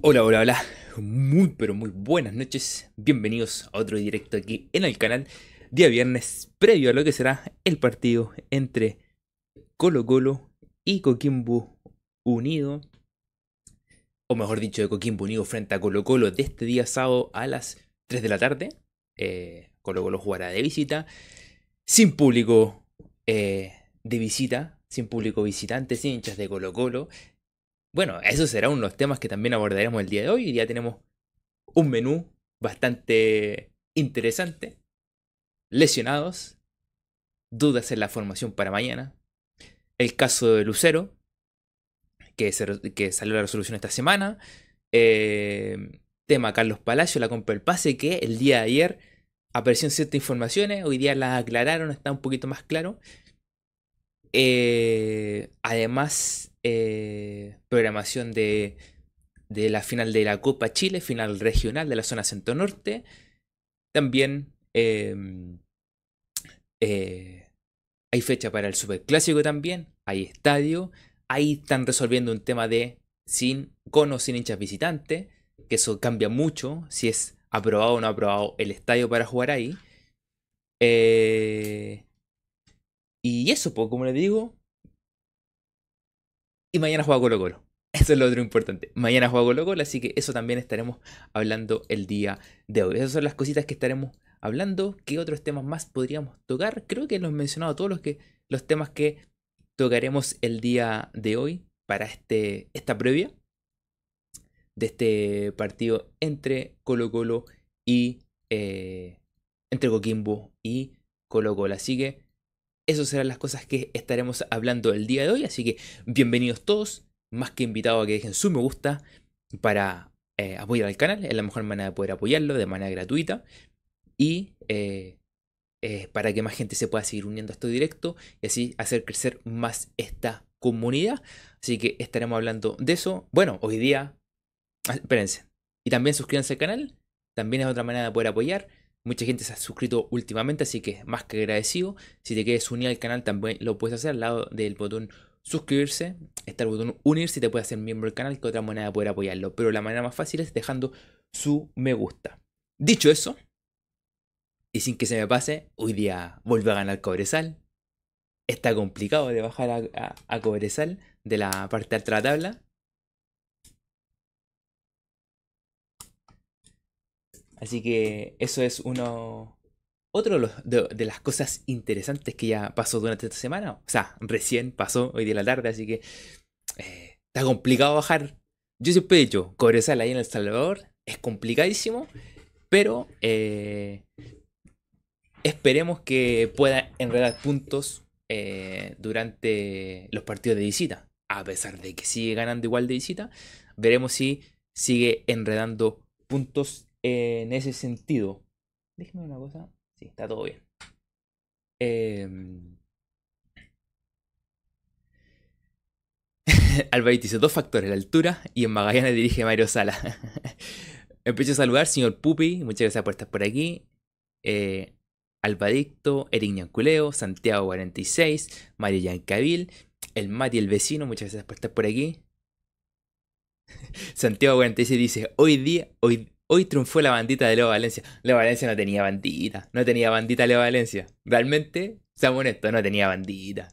Hola, hola, hola. Muy, pero muy buenas noches. Bienvenidos a otro directo aquí en el canal. Día viernes, previo a lo que será el partido entre Colo Colo y Coquimbo Unido. O mejor dicho, de Coquimbo Unido frente a Colo Colo de este día sábado a las 3 de la tarde. Eh, Colo Colo jugará de visita. Sin público eh, de visita. Sin público visitante, sin hinchas de Colo Colo. Bueno, eso será uno de los temas que también abordaremos el día de hoy. Hoy día tenemos un menú bastante interesante. Lesionados. Dudas en la formación para mañana. El caso de Lucero, que, salió la resolución esta semana. Eh, tema Carlos Palacio, la compra del pase, que el día de ayer aparecieron ciertas informaciones. Hoy día las aclararon, está un poquito más claro. Eh, además, eh, programación de, de, la final de la Copa Chile, final regional de la zona centro norte. También em, eh, hay fecha para el Superclásico también, hay estadio. Ahí están resolviendo un tema de sin con o sin hinchas visitantes, que eso cambia mucho si es aprobado o no aprobado el estadio para jugar ahí. Eh, y eso, pues, como les digo. Y mañana juega Colo Colo. Eso es lo otro importante. Mañana juega Colo Colo, así que eso también estaremos hablando el día de hoy. Esas son las cositas que estaremos hablando. ¿Qué otros temas más podríamos tocar? Creo que los he mencionado todos los, que, los temas que tocaremos el día de hoy para este, esta previa de este partido entre Colo Colo y eh, entre Coquimbo y Colo Colo. Así que esas serán las cosas que estaremos hablando el día de hoy. Así que bienvenidos todos. Más que invitados a que dejen su me gusta para eh, apoyar al canal. Es la mejor manera de poder apoyarlo de manera gratuita. Y eh, eh, para que más gente se pueda seguir uniendo a este directo y así hacer crecer más esta comunidad. Así que estaremos hablando de eso. Bueno, hoy día. Ah, espérense. Y también suscríbanse al canal. También es otra manera de poder apoyar. Mucha gente se ha suscrito últimamente, así que más que agradecido. Si te quieres unir al canal, también lo puedes hacer al lado del botón suscribirse. Está el botón unirse y te puedes hacer miembro del canal, que otra manera de poder apoyarlo. Pero la manera más fácil es dejando su me gusta. Dicho eso, y sin que se me pase, hoy día vuelve a ganar Cobresal. Está complicado de bajar a, a Cobresal de la parte alta de la tabla. Así que eso es uno. Otro de, las cosas interesantes que ya pasó durante esta semana. O sea, recién pasó hoy de la tarde, así que eh, está complicado bajar. Yo siempre he dicho, Cobresal ahí en El Salvador es complicadísimo, pero eh, esperemos que pueda enredar puntos eh, durante los partidos de visita. A pesar de que sigue ganando igual de visita, veremos si sigue enredando puntos en ese sentido. Déjeme una cosa. Sí, está todo bien. Eh... dice dos factores, la altura y en Magallanes dirige Mario Sala. Empiezo a saludar, señor Pupi, muchas gracias por estar por aquí. Eh, Albadicto, Eric Ñanculeo, Santiago 46, Mario Yancabil, el Mati el vecino, muchas gracias por estar por aquí. Santiago 46 dice, hoy día, hoy, Hoy triunfó la bandita de Leo Valencia. Leo Valencia no tenía bandita. No tenía bandita Leo Valencia. Realmente, seamos honestos, no tenía bandita.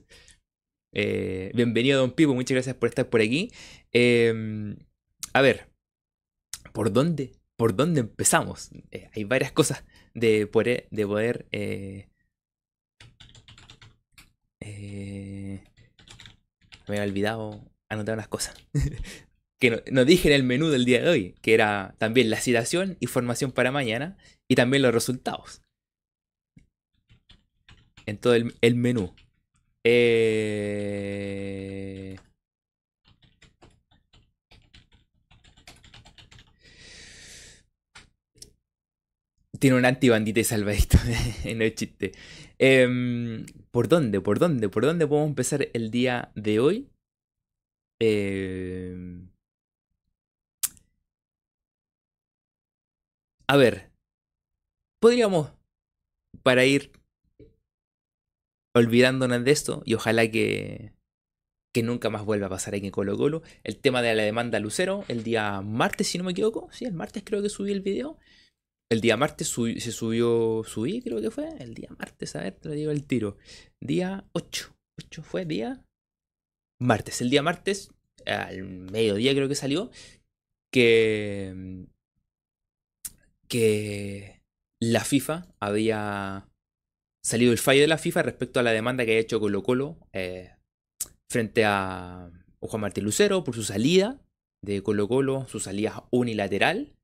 Eh, bienvenido, Don Pipo. Muchas gracias por estar por aquí. Em, a ver, ¿por dónde? ¿Por dónde empezamos? Eh, hay varias cosas de poder. De poder eh, me había olvidado anotar unas cosas. que nos dije en el menú del día de hoy, que era también la citación y formación para mañana y también los resultados. En todo el, menú. Eh, tiene un antibandita y salvadito en el chiste. Em, ¿Por dónde? ¿Por dónde? ¿Por dónde podemos empezar el día de hoy? Eh, A ver, podríamos, para ir olvidándonos de esto, y ojalá que, que nunca más vuelva a pasar aquí en Colo Colo. El tema de la demanda Lucero, el día martes, si no me equivoco. Sí, el martes creo que subí el video. El día martes se subió, subí creo que fue. El día martes, a ver, te lo digo el tiro. Día 8. 8 fue día martes. El día martes, al mediodía creo que salió, que, que la FIFA había salido el fallo de la FIFA respecto a la demanda que ha hecho Colo Colo eh, frente a Juan Martín Lucero por su salida de Colo Colo, su salida unilateral,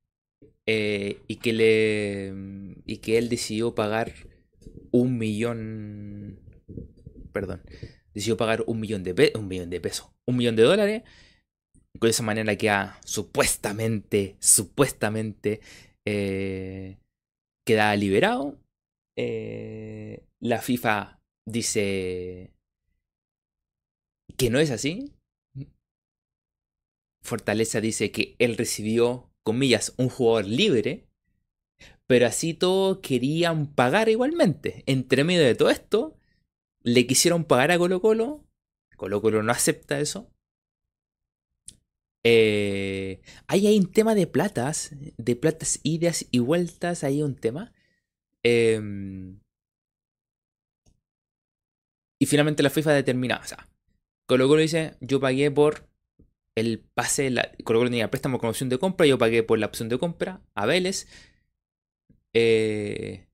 eh, y, que le, y que él decidió pagar un millón, perdón, decidió pagar un millón de, un millón de pesos, un millón de dólares, con esa manera que ha supuestamente, supuestamente eh, queda liberado. Eh, la FIFA dice que no es así. Fortaleza dice que él recibió, comillas, un jugador libre, pero así todos querían pagar igualmente. Entre medio de todo esto, le quisieron pagar a Colo Colo. Colo Colo no acepta eso. Eh, ahí hay un tema de platas, de platas idas y vueltas, ahí hay un tema. Em, y finalmente la FIFA determina, o sea, Colo Colo dice, yo pagué por el pase, la, Colo Colo tenía préstamo con opción de compra, yo pagué por la opción de compra a Vélez. Eh,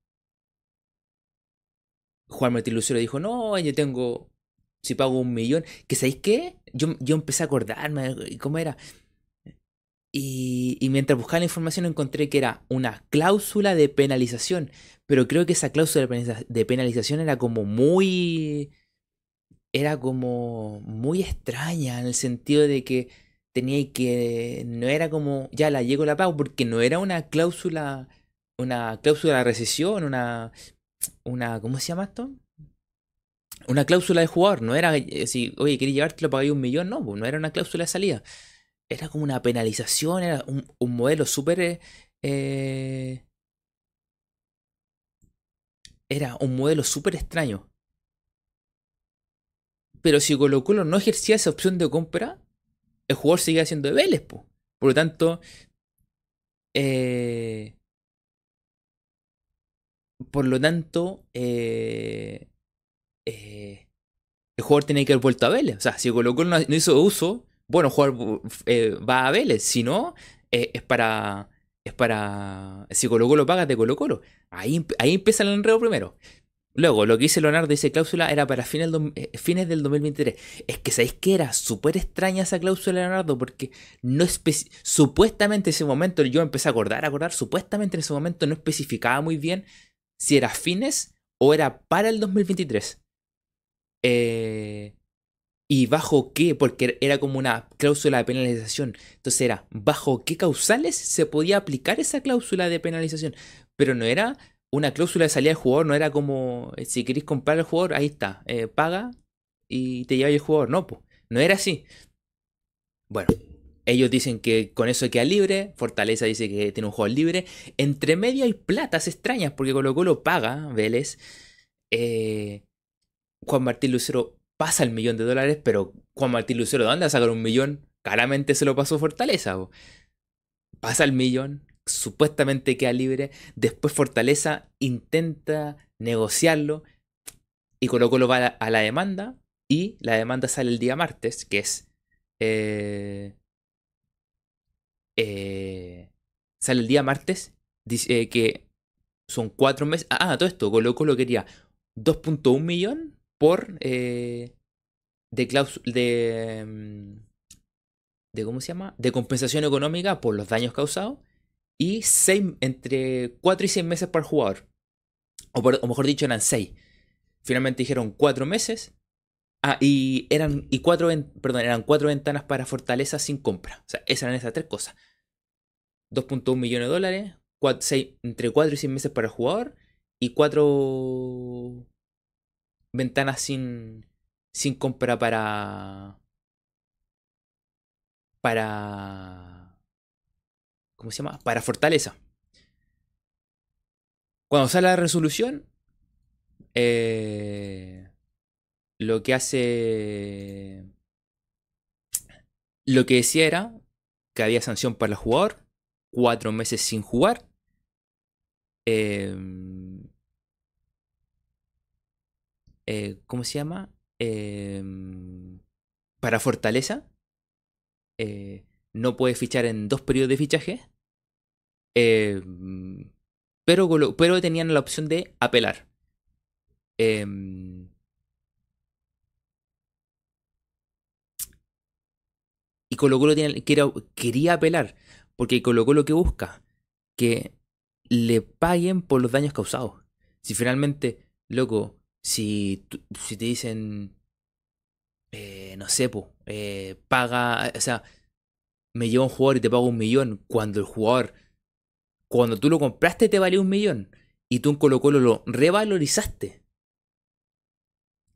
Juan Martín Lucero dijo, no, yo tengo, si pago un millón, que ¿sabéis qué? Yo, yo empecé a acordarme, ¿cómo era? Y, y, mientras buscaba la información encontré que era una cláusula de penalización, pero creo que esa cláusula de penalización era como muy era como muy extraña en el sentido de que tenía que no era como ya la llego la pago porque no era una cláusula una cláusula de recesión, una una ¿cómo se llama esto? Una cláusula de jugador, no era si, oye, quería llevarte lo pagué un millón, no, pues no era una cláusula de salida. Era como una penalización, era un, modelo súper eh, era un modelo súper extraño. Pero si Colo no ejercía esa opción de compra, el jugador seguía siendo de Vélez. Por lo tanto, eh, por lo tanto, eh, eh, el jugador tenía que haber vuelto a Vélez. O sea, si Colo Colo no, hizo uso, bueno, el jugador va a Vélez. Si no, es para. Es para. Si Colo Colo paga de Colo Colo. Ahí, ahí empieza el enredo primero. Luego, lo que dice Leonardo, dice cláusula era para fines, eh, fines del 2023. Es que sabéis que era súper extraña esa cláusula, Leonardo, porque no supuestamente en ese momento, yo empecé a acordar, a acordar, supuestamente en ese momento no especificaba muy bien si era fines o era para el 2023. Eh, ¿Y bajo qué? Porque era como una cláusula de penalización. Entonces era, ¿bajo qué causales se podía aplicar esa cláusula de penalización? Pero no era una cláusula de salida del jugador no era como eh, si queréis comprar el jugador, ahí está, eh, paga y te lleva el jugador. No, pues, no era así. Bueno, ellos dicen que con eso queda libre, Fortaleza dice que tiene un jugador libre. Entre medio hay platas extrañas porque Colo Colo paga, Vélez. Eh, Juan Martín Lucero pasa el millón de dólares, pero Juan Martín Lucero, ¿de dónde va a sacar un millón? Claramente se lo pasó Fortaleza. Pasa el millón, supuestamente queda libre. Después Fortaleza intenta negociarlo y Colo Colo va a la, demanda y la demanda sale el día martes, que es... Eh, eh, sale el día martes, dice que son cuatro meses. Ah, todo esto, Colo Colo quería 2.1 millón por... Eh, de, de, mm, de... ¿Cómo se llama? De compensación económica por los daños causados y seis, entre 4 y 6 meses el jugador. O, mejor dicho, eran 6. Finalmente dijeron 4 meses. Ah, y eran, y cuatro, perdón, eran 4 ventanas para Fortaleza sin compra. O sea, esas eran esas tres cosas. 2.1 millones de dólares, entre 4 y 6 meses para el jugador y 4 ventanas sin, sin compra para... Para ¿Cómo se llama? Para Fortaleza. Cuando sale la resolución, eh, lo que hace lo que decía era que había sanción para el jugador, cuatro meses sin jugar. Em, eh, ¿Cómo se llama? Em, para Fortaleza. Eh, no puede fichar en dos periodos de fichaje. Em, pero, pero tenían la opción de apelar. y Colo Colo quería apelar. Porque Colo Colo que busca que le paguen por los daños causados. Si finalmente, loco, si, si te dicen, eh, no sé, eh, paga, o sea, me lleva un jugador y te pago un millón, cuando el jugador, cuando tú lo compraste te valió un millón, y tú en Colo Colo lo revalorizaste.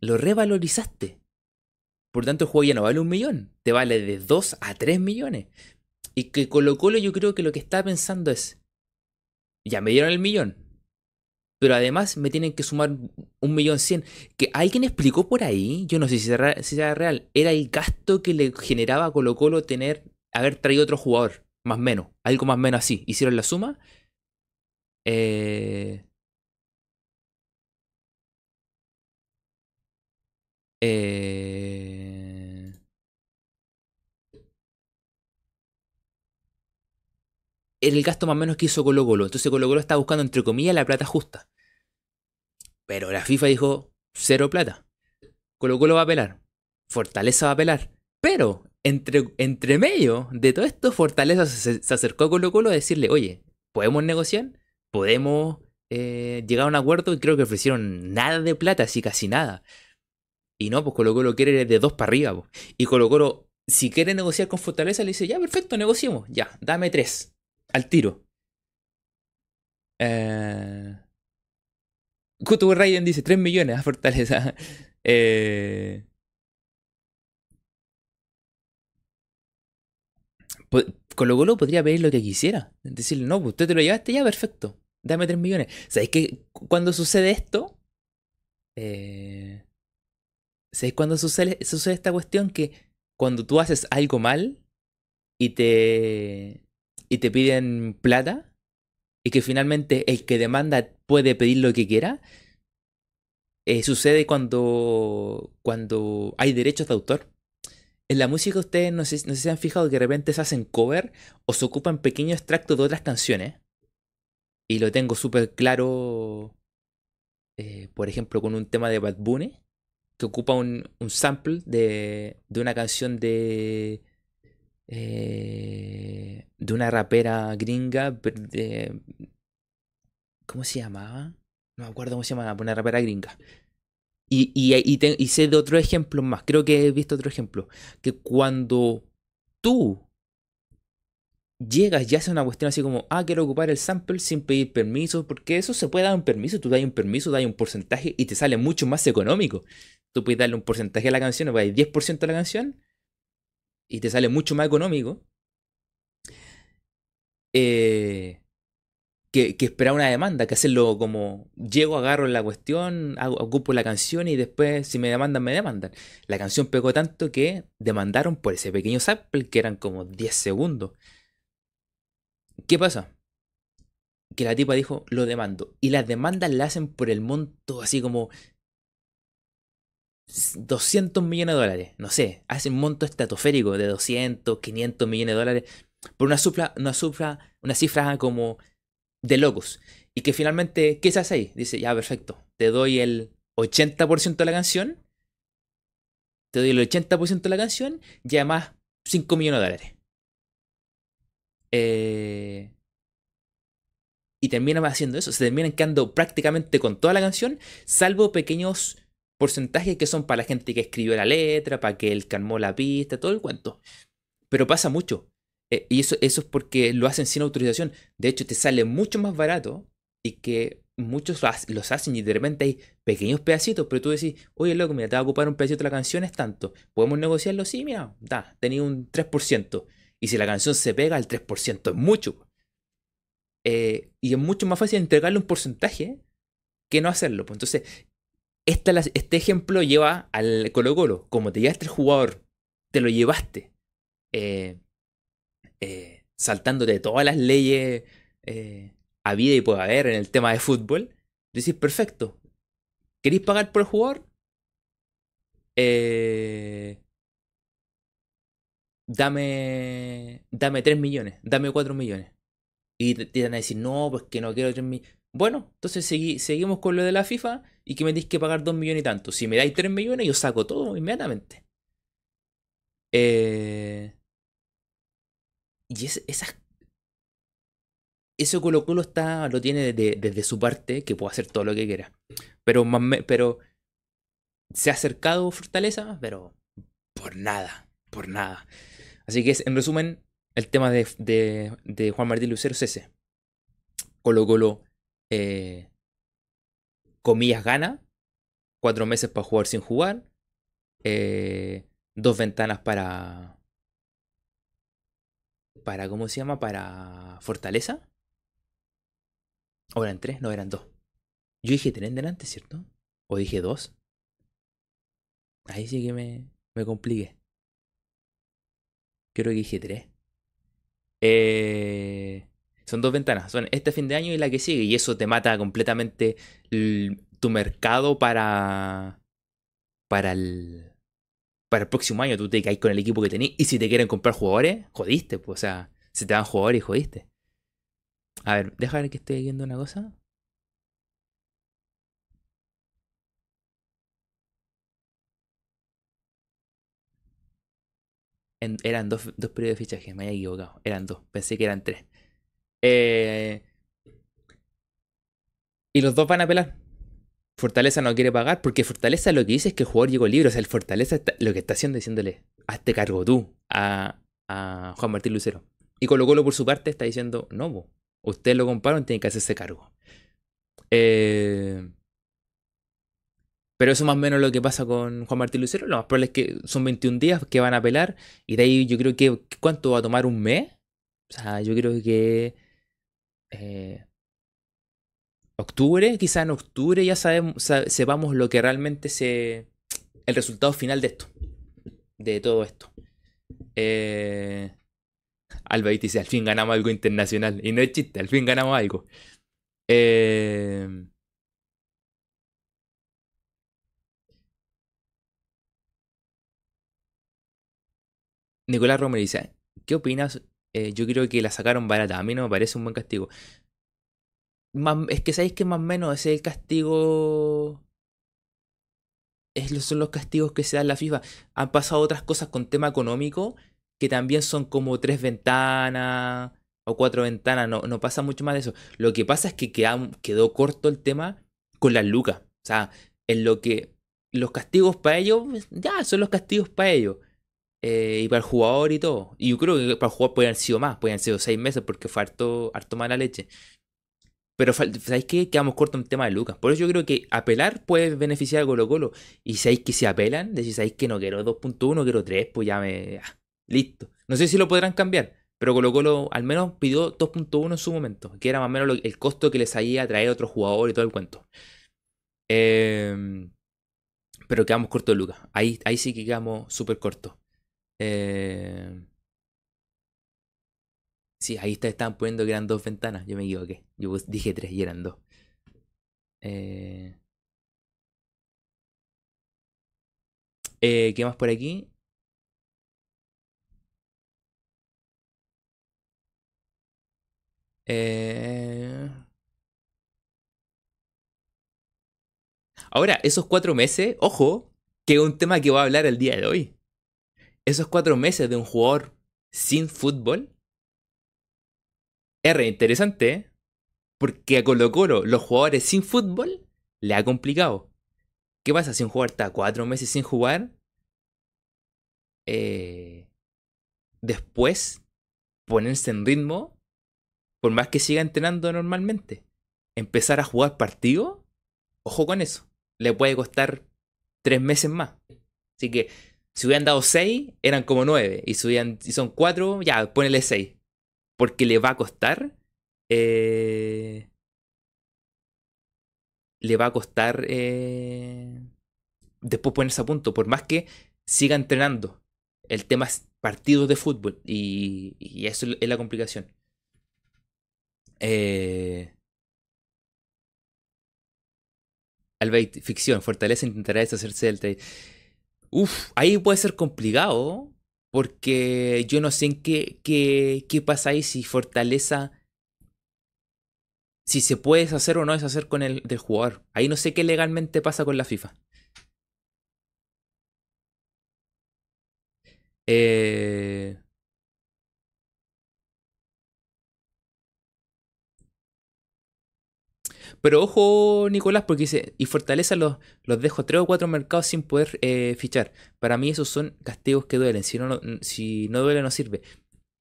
Lo revalorizaste. Por tanto, el juego ya no vale un millón, te vale de 2 a 3 millones. Y que Colo Colo yo creo que lo que está pensando es, ya me dieron el millón, pero además me tienen que sumar un millón cien. Que alguien explicó por ahí, yo no sé si era, real, era el gasto que le generaba a Colo Colo tener, haber traído otro jugador, más o menos, algo más o menos así. Hicieron la suma. Eh, eh, el gasto más o menos que hizo Colo Colo. Entonces Colo Colo estaba buscando, entre comillas, la plata justa. Pero la FIFA dijo, cero plata. Colo Colo va a apelar. Fortaleza va a apelar. Pero, entre, medio de todo esto, Fortaleza se, acercó a Colo Colo a decirle, oye, ¿podemos negociar? ¿Podemos eh, llegar a un acuerdo? Y creo que ofrecieron nada de plata, así casi nada. Y no, pues Colo Colo quiere de dos para arriba. Y Colo Colo, si quiere negociar con Fortaleza, le dice, ya, perfecto, negociemos. Ya, dame tres al tiro. Eh... Kutu Raiden dice 3 millones a Fortaleza. Eh... Colo Colo podría pedir lo que quisiera. Decirle, no, pues usted te lo llevaste ya, perfecto. Dame 3 millones. ¿Sabéis que cuando sucede esto? Eh... ¿Sabéis cuando sucede esta cuestión? Que cuando tú haces algo mal y te y te piden plata y que finalmente el que demanda puede pedir lo que quiera, eh, sucede cuando, cuando hay derechos de autor. En la música ustedes no sé, si se han fijado que de repente se hacen cover o se ocupan pequeños extractos de otras canciones. Y lo tengo súper claro, eh, por ejemplo, con un tema de Bad Bunny, que ocupa un, un sample de, de una canción de, eh, de una rapera gringa. ¿Cómo se llamaba? No me acuerdo cómo se llamaba, una rapera gringa. Y, y, sé de otro ejemplo más, creo que he visto otro ejemplo, que cuando tú llegas y haces una cuestión así como, ah, quiero ocupar el sample sin pedir permiso, porque eso se puede dar un permiso, tú das un permiso, das un porcentaje y te sale mucho más económico. Tú puedes darle un porcentaje a la canción, o 10% a la canción, y te sale mucho más económico eh, que, esperar una demanda, que hacerlo como llego, agarro la cuestión, ocupo la canción y después si me demandan, me demandan. La canción pegó tanto que demandaron por ese pequeño sample que eran como 10 segundos. ¿Qué pasa? Que la tipa dijo, lo demando. Y las demandas la hacen por el monto así como 200 millones de dólares, no sé, hace un monto estratosférico de 200, 500 millones de dólares por una, supla, una, una cifra como de locos. Y que finalmente, ¿qué se hace ahí? Dice, ya, perfecto, te doy el 80% de la canción, te doy el 80% de la canción y además 5 millones de dólares. Eh, y terminan haciendo eso, se terminan quedando prácticamente con toda la canción, salvo pequeños porcentajes que son para la gente que escribió la letra, para que él calmó la pista, todo el cuento. Pero pasa mucho. Eh, y eso, eso es porque lo hacen sin autorización. De hecho, te sale mucho más barato y que muchos los hacen y de repente hay pequeños pedacitos, pero tú decís, oye, loco, mira, te va a ocupar un pedacito de la canción, es tanto. ¿Podemos negociarlo? Sí, mira, da, tenía un 3%. Y si la canción se pega, el 3% es mucho. Eh, y es mucho más fácil entregarle un porcentaje que no hacerlo. Pues. Entonces, este ejemplo lleva al Colo Colo. Como te llevaste el jugador, te lo llevaste. eh, eh, saltándote todas las leyes eh, a vida y puede haber en el tema de fútbol, decís, perfecto, ¿queréis pagar por el jugador? Eh, dame, dame 3 millones, dame 4 millones. Y te, van a decir, no, pues que no quiero 3 millones. Bueno, entonces seguimos con lo de la FIFA y que me tenéis que pagar 2 millones y tanto. Si me dais 3 millones, yo saco todo inmediatamente. Eh, y es, esas eso Colo Colo está, lo tiene desde, su parte, que puede hacer todo lo que quiera. Pero, pero se ha acercado Fortaleza, pero por nada, por nada. Así que es, en resumen, el tema de, de, Juan Martín Lucero es ese. Colo Colo, eh, comillas, gana. Cuatro meses para jugar sin jugar. Eh, dos ventanas para... Para, ¿cómo se llama? Para Fortaleza. ¿O eran tres? No, eran dos. Yo dije tres delante, ¿cierto? ¿O dije dos? Ahí sí que me, me compliqué. Creo que dije tres. Eh, son dos ventanas. Son este fin de año y la que sigue. Y eso te mata completamente tu mercado para. Para el. Para el próximo año. Tú te caes con el equipo que tenés. Y si te quieren comprar jugadores, jodiste. Pues, o sea, si te dan jugadores, jodiste. A ver, deja ver que estoy viendo una cosa. eran dos, dos periodos de fichaje, me había equivocado. Eran dos, pensé que eran tres. Eh, y los dos van a apelar. Fortaleza no quiere pagar porque Fortaleza lo que dice es que el jugador llegó libre. O sea, el Fortaleza lo que está haciendo diciéndole, hazte cargo tú a, Juan Martín Lucero. Y Colo Colo por su parte está diciendo, no, Ustedes lo compraron, tienen que hacerse cargo. Eh, pero eso más o menos lo que pasa con Juan Martín Lucero. Lo más probable es que son 21 días que van a apelar. Y de ahí yo creo que. ¿Cuánto va a tomar? ¿Un mes? O sea, yo creo que. Eh, octubre, quizá en octubre ya sabemos, sepamos lo que realmente se. El resultado final de esto. De todo esto. Eh, Alba dice, al fin ganamos algo internacional. Y no es chiste, al fin ganamos algo. Eh... Nicolás Romero dice, ¿qué opinas? Eh, yo creo que la sacaron barata. A mí no me parece un buen castigo. Es que sabéis que más o menos ese es el castigo... Es, son los castigos que se dan la FIFA. Han pasado otras cosas con tema económico que también son como tres ventanas o cuatro ventanas, no, no pasa mucho más de eso. Lo que pasa es que quedó corto el tema con las lucas. O sea, en lo que los castigos para ellos, ya son los castigos para ellos. Eh, y para el jugador y todo. Y yo creo que para el jugador pueden haber sido más, pueden haber sido seis meses porque fue harto, harto mala leche. Pero ¿sabéis qué? Quedamos cortos en tema de Lucas. Por eso yo creo que apelar puede beneficiar a Colo Colo. Y sabéis que si apelan, decís, sabéis que no quiero 2.1, quiero 3, pues ya me... Listo. No sé si lo podrán cambiar, pero Colo Colo al menos pidió 2.1 en su momento, que era más o menos el costo que les a traer otro jugador y todo el cuento. Em, pero quedamos cortos de Lucas. Ahí, ahí sí que quedamos súper cortos. Em, sí, ahí estaban poniendo que eran dos ventanas. Yo me equivoqué. Yo dije tres y eran dos. Eh, eh, ¿Qué más por aquí? Eh, ahora, esos cuatro meses, ojo, que es un tema que voy a hablar el día de hoy. Esos cuatro meses de un jugador sin fútbol re interesante, porque a Colo Colo los jugadores sin fútbol le ha complicado. ¿Qué pasa si un jugador está cuatro meses sin jugar? Eh, después ponerse en ritmo por más que siga entrenando normalmente, empezar a jugar partido, ojo con eso. Le puede costar tres meses más. Así que si hubieran dado seis, eran como nueve. Y si, son cuatro, ya, ponele seis. Porque le va a costar. Eh, le va a costar. Eh, después ponerse a punto. Por más que siga entrenando. El tema es partidos de fútbol. Y, y eso es la complicación. Eh, Albeit, ficción, Fortaleza intentará deshacerse del trade. Uf, ahí puede ser complicado. Porque yo no sé en qué, qué, qué pasa ahí si Fortaleza. Si se puede deshacer o no deshacer con el del jugador. Ahí no sé qué legalmente pasa con la FIFA. Eh, Pero ojo, Nicolás, porque dice, y Fortaleza los, los dejo tres o cuatro mercados sin poder eh, fichar. Para mí esos son castigos que duelen. Si no, si no duele, no sirve.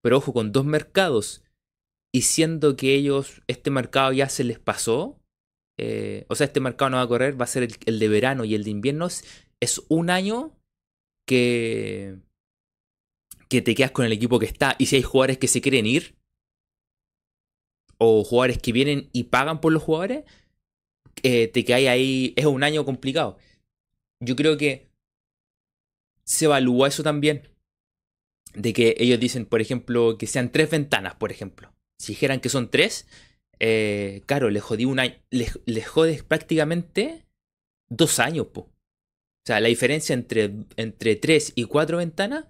Pero ojo, con dos mercados y siendo que ellos, este mercado ya se les pasó, eh, o sea, este mercado no va a correr, va a ser el, de verano y el de invierno, es un año que, que te quedas con el equipo que está. Y si hay jugadores que se quieren ir, o jugadores que vienen y pagan por los jugadores, eh, te quedas ahí, es un año complicado. Yo creo que se evalúa eso también. De que ellos dicen, por ejemplo, que sean tres ventanas, por ejemplo. Si dijeran que son tres, eh, claro, le jodí un año. Le, jodes prácticamente dos años, po. O sea, la diferencia entre, entre tres y cuatro ventanas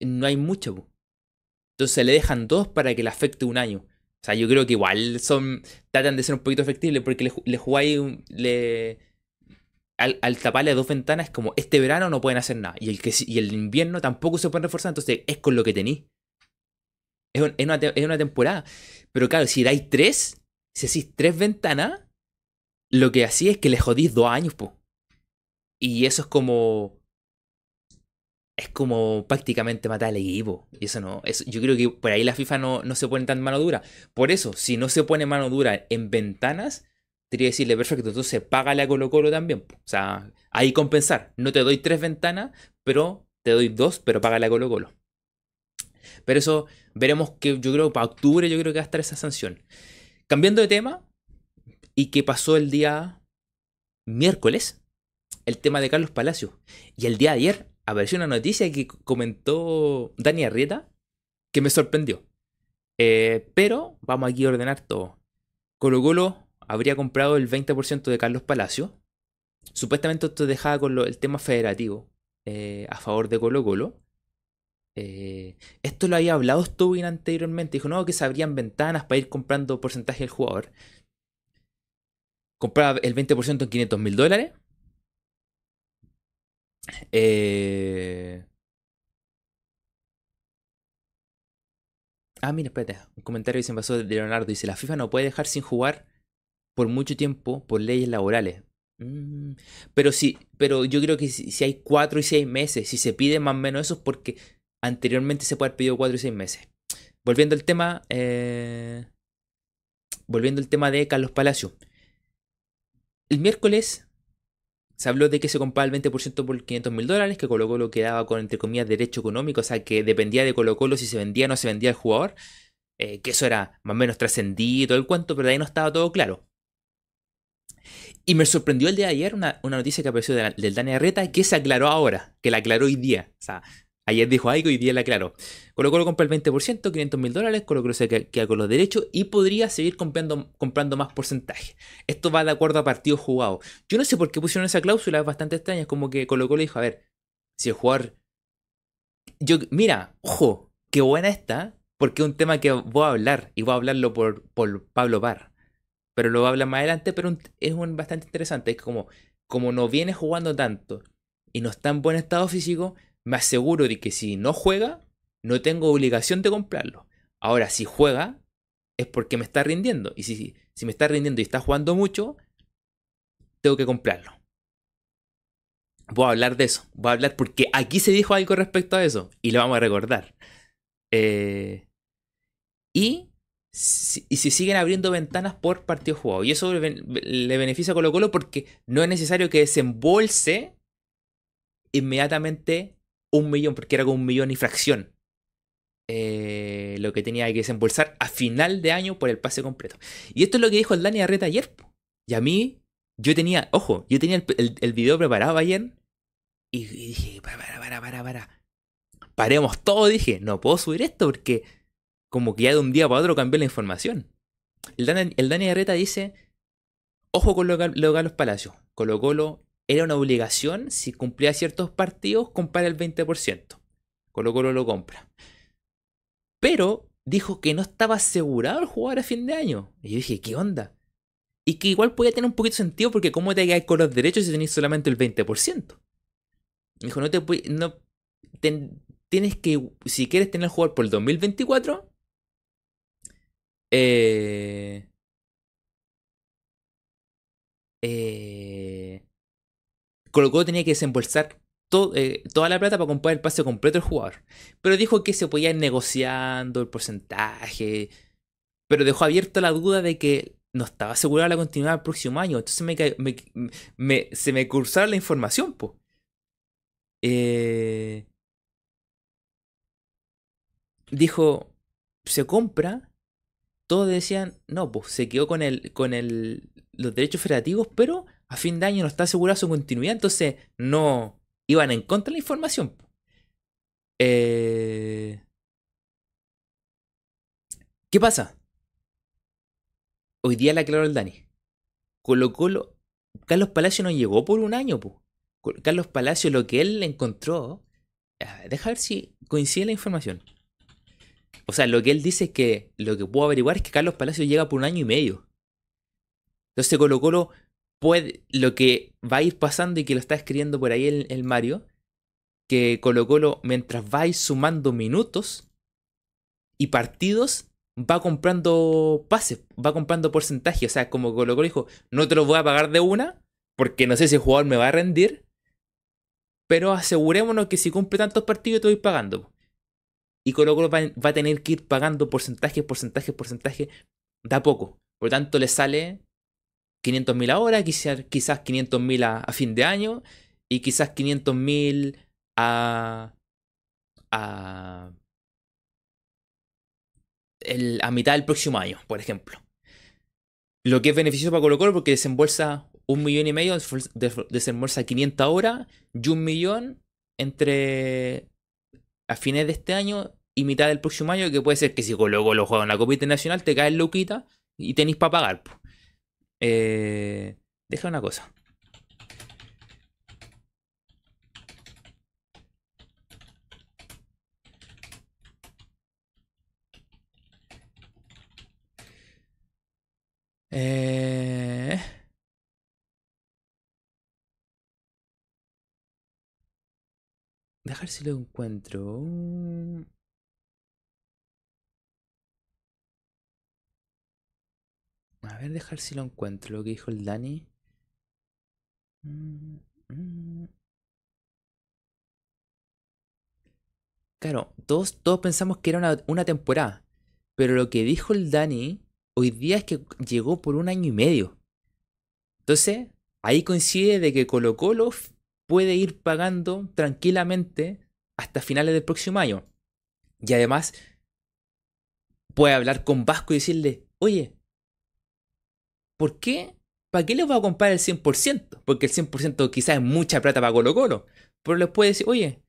no hay mucha, po. Entonces le dejan dos para que le afecte un año. O sea, yo creo que igual son. Tratan de ser un poquito efectivos porque le, le jugáis. Le, al, al, taparle dos ventanas es como este verano no pueden hacer nada. Y el, invierno tampoco se pueden reforzar. Entonces es con lo que tenéis. Es, una, es, una, temporada. Pero claro, si dais tres, si hacéis tres ventanas, lo que hacía es que le jodís dos años, po. Y eso es como es como prácticamente matar al equipo. Y eso no. Eso, yo creo que por ahí la FIFA no, no se pone tan mano dura. Por eso, si no se pone mano dura en ventanas, tendría que decirle, perfecto, entonces págale a Colo Colo también. O sea, ahí compensar. No te doy tres ventanas, pero te doy dos, pero págale a Colo Colo. Pero eso veremos que yo creo para octubre yo creo que va a estar esa sanción. Cambiando de tema, y que pasó el día miércoles, el tema de Carlos Palacios. Y el día de ayer apareció una noticia que comentó Dani Arrieta que me sorprendió. Eh, pero vamos aquí a ordenar todo. Colo Colo habría comprado el 20% de Carlos Palacio. Supuestamente esto dejaba con el tema federativo eh, a favor de Colo Colo. Eh, esto lo había hablado Stubin anteriormente. Dijo, no, que se abrían ventanas para ir comprando porcentaje del jugador. Compraba el 20% en 500 mil dólares eh... Ah, mira, espérate. Un comentario que se me pasó de Leonardo. Dice, la FIFA no puede dejar sin jugar por mucho tiempo por leyes laborales. Mm, pero sí, pero yo creo que si, hay cuatro y seis meses, si se pide más o menos eso es porque anteriormente se puede haber pedido cuatro y seis meses. Volviendo al tema, eh, volviendo al tema de Carlos Palacio. El miércoles se habló de que se compraba el 20% por 500 mil dólares, que Colo Colo quedaba con, entre comillas, derecho económico, o sea, que dependía de Colo Colo si se vendía o no se vendía el jugador, eh, que eso era más o menos trascendido el cuento, pero de ahí no estaba todo claro. Y me sorprendió el día de ayer una, noticia que apareció del Dani Arreta que se aclaró ahora, que la aclaró hoy día. O sea, Ayer dijo algo y día la aclaró. Colo Colo compra el 20%, 500 mil dólares, Colo Colo se queda con los derechos y podría seguir comprando, comprando más porcentaje. Esto va de acuerdo a partidos jugados. Yo no sé por qué pusieron esa cláusula, es bastante extraña. Es como que Colo Colo dijo, a ver, si el jugador... Yo, mira, ojo, qué buena está, porque es un tema que voy a hablar y voy a hablarlo por, por Pablo Parr. Pero lo voy a hablar más adelante, pero es un bastante interesante. Es como, como no viene jugando tanto y no está en buen estado físico, me aseguro de que si no juega, no tengo obligación de comprarlo. Ahora, si juega, es porque me está rindiendo. Y si, si me está rindiendo y está jugando mucho, tengo que comprarlo. Voy a hablar de eso. Voy a hablar porque aquí se dijo algo respecto a eso. Y lo vamos a recordar. Eh, y, si, siguen abriendo ventanas por partido jugado. Y eso le, beneficia a Colo Colo porque no es necesario que desembolse inmediatamente un millón, porque era como un millón y fracción. Eh, lo que tenía que desembolsar a final de año por el pase completo. Y esto es lo que dijo el Dani Arreta ayer. Y a mí, yo tenía, ojo, yo tenía el, el, video preparado ayer y, dije, para, para, para, para, paremos todo, dije, no puedo subir esto porque como que ya de un día para otro cambió la información. El Dani, el Dani Garreta dice, ojo con lo, Palacios. Colo Colo era una obligación, si cumplía ciertos partidos, comprar el 20%. Colo Colo lo compra. Pero dijo que no estaba asegurado el jugador a fin de año. Y yo dije, ¿qué onda? Y que igual podía tener un poquito de sentido porque cómo te quedas con los derechos si tenéis solamente el 20%. Dijo, no te no tienes que, si quieres tener el jugador por el 2024, eh, eh, Colo tenía que desembolsar eh, toda la plata para comprar el pase completo del jugador. Pero dijo que se podía ir negociando el porcentaje. Pero dejó abierta la duda de que no estaba asegurada la continuidad el próximo año. Entonces me, se me cursaron la información, pues. dijo, se compra. Todos decían, no, pues se quedó con, el, con el, los derechos federativos, pero a fin de año no está asegurada su continuidad. Entonces no, iban en contra de la información. Eh... ¿Qué pasa? Hoy día la aclaró el Dani. Colo Colo, Carlos Palacio no llegó por un año. Po. Carlos Palacio lo que él encontró... Deja ver si coincide la información. O sea, lo que él dice es que lo que puedo averiguar es que Carlos Palacio llega por un año y medio. Entonces Colo Colo lo que va a ir pasando y que lo está escribiendo por ahí el, Mario, que Colo Colo, mientras va sumando minutos y partidos, va comprando pases, va comprando porcentaje. O sea, como Colo Colo dijo, no te lo voy a pagar de una, porque no sé si el jugador me va a rendir, pero asegurémonos que si cumple tantos partidos te voy pagando. Y Colo Colo va, a tener que ir pagando porcentaje, porcentaje, porcentaje, da poco. Por lo tanto, le sale 500.000 ahora, quizás, quizás 500.000 a, a, fin de año y quizás 500.000 a, a, a mitad del próximo año, por ejemplo. Lo que es beneficioso para Colo Colo porque desembolsa un millón y medio, desembolsa 500 ahora y un millón entre a fines de este año y mitad del próximo año, que puede ser que si Colo Colo juega en la Copa Internacional te cae el loquita y tenéis para pagar. Eh, deja una cosa. Eh... Dejar si lo encuentro. A ver, dejar si lo encuentro, lo que dijo el Dani. Claro, todos, todos pensamos que era una, una, temporada. Pero lo que dijo el Dani hoy día es que llegó por un año y medio. Entonces, ahí coincide de que Colo Colo puede ir pagando tranquilamente hasta finales del próximo año. Y además, puede hablar con Vasco y decirle, oye, ¿Por qué? ¿Para qué les voy a comprar el 100%? Porque el 100% quizás es mucha plata para Colo Colo. Pero les puede decir, oye,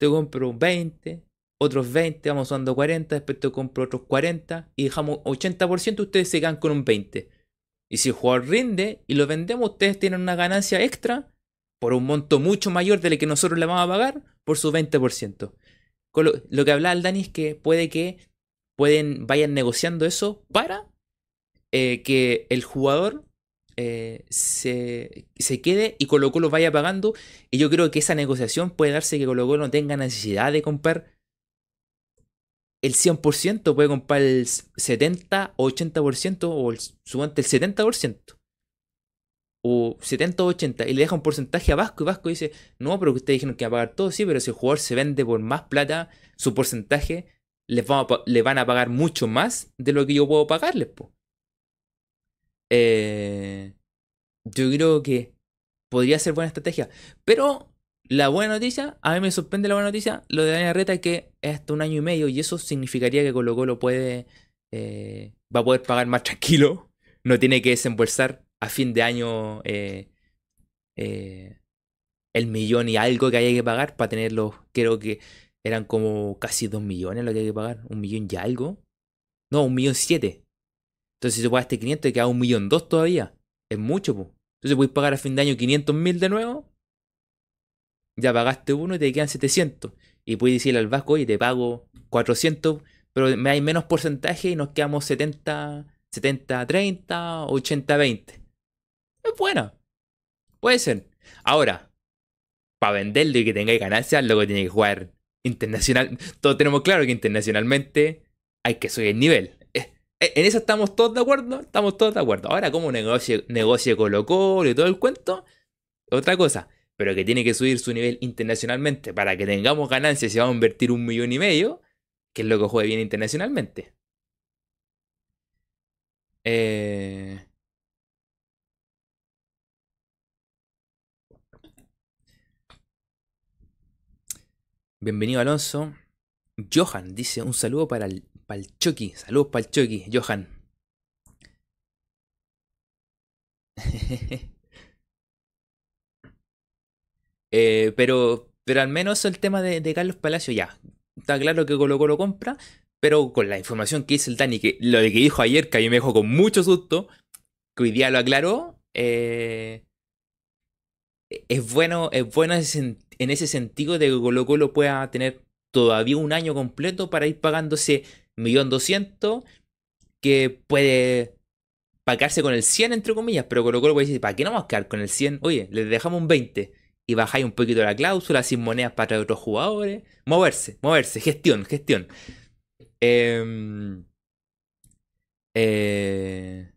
te compro 20, otros 20, vamos usando 40, después te compro otros 40 y dejamos 80%, ustedes se quedan con un 20. Y si el jugador rinde y lo vendemos, ustedes tienen una ganancia extra por un monto mucho mayor del que nosotros le vamos a pagar por su 20%. Lo, lo, que hablaba el Dani es que puede que pueden, vayan negociando eso para eh, que el jugador eh, se, quede y Colo Colo vaya pagando. Y yo creo que esa negociación puede darse que Colo Colo no tenga necesidad de comprar el 100%, puede comprar el 70 o 80% o el, el 70%. O 70 o 80 y le deja un porcentaje a Vasco y Vasco dice, no, pero que ustedes dijeron que va a pagar todo, sí, pero si el jugador se vende por más plata, su porcentaje les le van a pagar mucho más de lo que yo puedo pagarles. Po. Eh, yo creo que podría ser buena estrategia. Pero la buena noticia, a mí me sorprende la buena noticia, lo de Daniel Reta que es hasta un año y medio y eso significaría que Colo Colo puede, eh, va a poder pagar más tranquilo, no tiene que desembolsar a fin de año eh, el millón y algo que haya que pagar para tenerlo, creo que eran como casi 2 millones lo que hay que pagar. Un millón y algo. No, un millón siete. Entonces, si tú pagaste 500, te queda un millón dos todavía. Es mucho, pues. Entonces, puedes pagar a fin de año 500 mil de nuevo. Ya pagaste uno y te quedan 700. Y puedes decirle al vasco, oye, te pago 400, pero me hay menos porcentaje y nos quedamos 70, 70, 30, 80, 20. Es buena. Puede ser. Ahora, para venderlo y que tengáis ganancias, luego tiene que jugar internacional. Todos tenemos claro que internacionalmente hay que subir el nivel. Eh, en eso estamos todos de acuerdo. Estamos todos de acuerdo. Ahora, como negocio, negocio Colo Colo y todo el cuento, otra cosa. Pero que tiene que subir su nivel internacionalmente para que tengamos ganancias y vamos a invertir un millón y medio, que es lo que juegue bien internacionalmente. Eh... Bienvenido Alonso. Johan dice un saludo para el, Chucky. Saludos Chucky, Johan. Eh, pero, pero al menos el tema de, Carlos Palacio ya. Está claro que Colo Colo compra, pero con la información que dice el Dani, que lo que dijo ayer, que a mí me dejó con mucho susto, que hoy día lo aclaró, eh, es bueno, es bueno en ese sentido de que Colo Colo pueda tener todavía un año completo para ir pagándose 1.200.000 que puede pagarse con el 100 entre comillas, pero Colo Colo puede decir, ¿para qué no vamos a quedar con el 100? Oye, les dejamos un 20 y bajáis un poquito la cláusula sin monedas para otros jugadores. Moverse, moverse, gestión, gestión. Em, eh,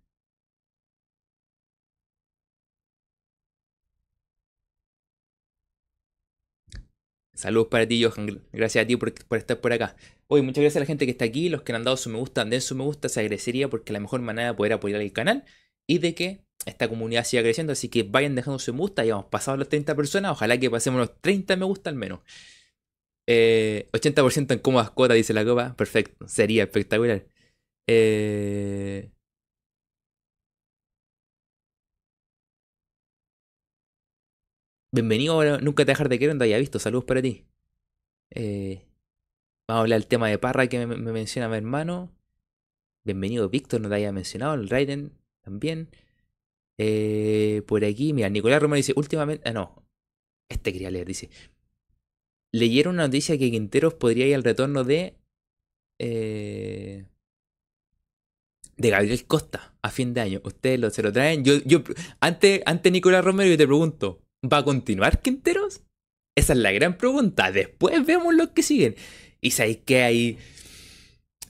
Saludos para ti, Johan. Gracias a ti por, estar por acá. Hoy, muchas gracias a la gente que está aquí, los que han dado su me gusta, den su me gusta, se agradecería porque la mejor manera de poder apoyar el canal y de que esta comunidad siga creciendo. Así que vayan dejando su me gusta, ya hemos pasado las 30 personas, ojalá que pasemos los 30 me gusta al menos. 80% eh, en cómodas cuotas, dice la copa. Perfecto, sería espectacular. Eh, Bienvenido Nunca te dejar de querer, no haya visto. Saludos para ti. Eh, vamos a hablar del tema de Parra que me, menciona mi hermano. Bienvenido Víctor, no te haya mencionado. El Raiden también. Eh, por aquí, mira, Nicolás Romero dice, últimamente... Ah, no. Este quería leer, dice. Leyeron una noticia que Quinteros podría ir al retorno de... Eh, de Gabriel Costa a fin de año. Ustedes se lo traen. Yo, yo, antes, antes Nicolás Romero, yo te pregunto, ¿Va a continuar Quinteros? Esa es la gran pregunta. Después vemos los que siguen. Y sabéis que hay.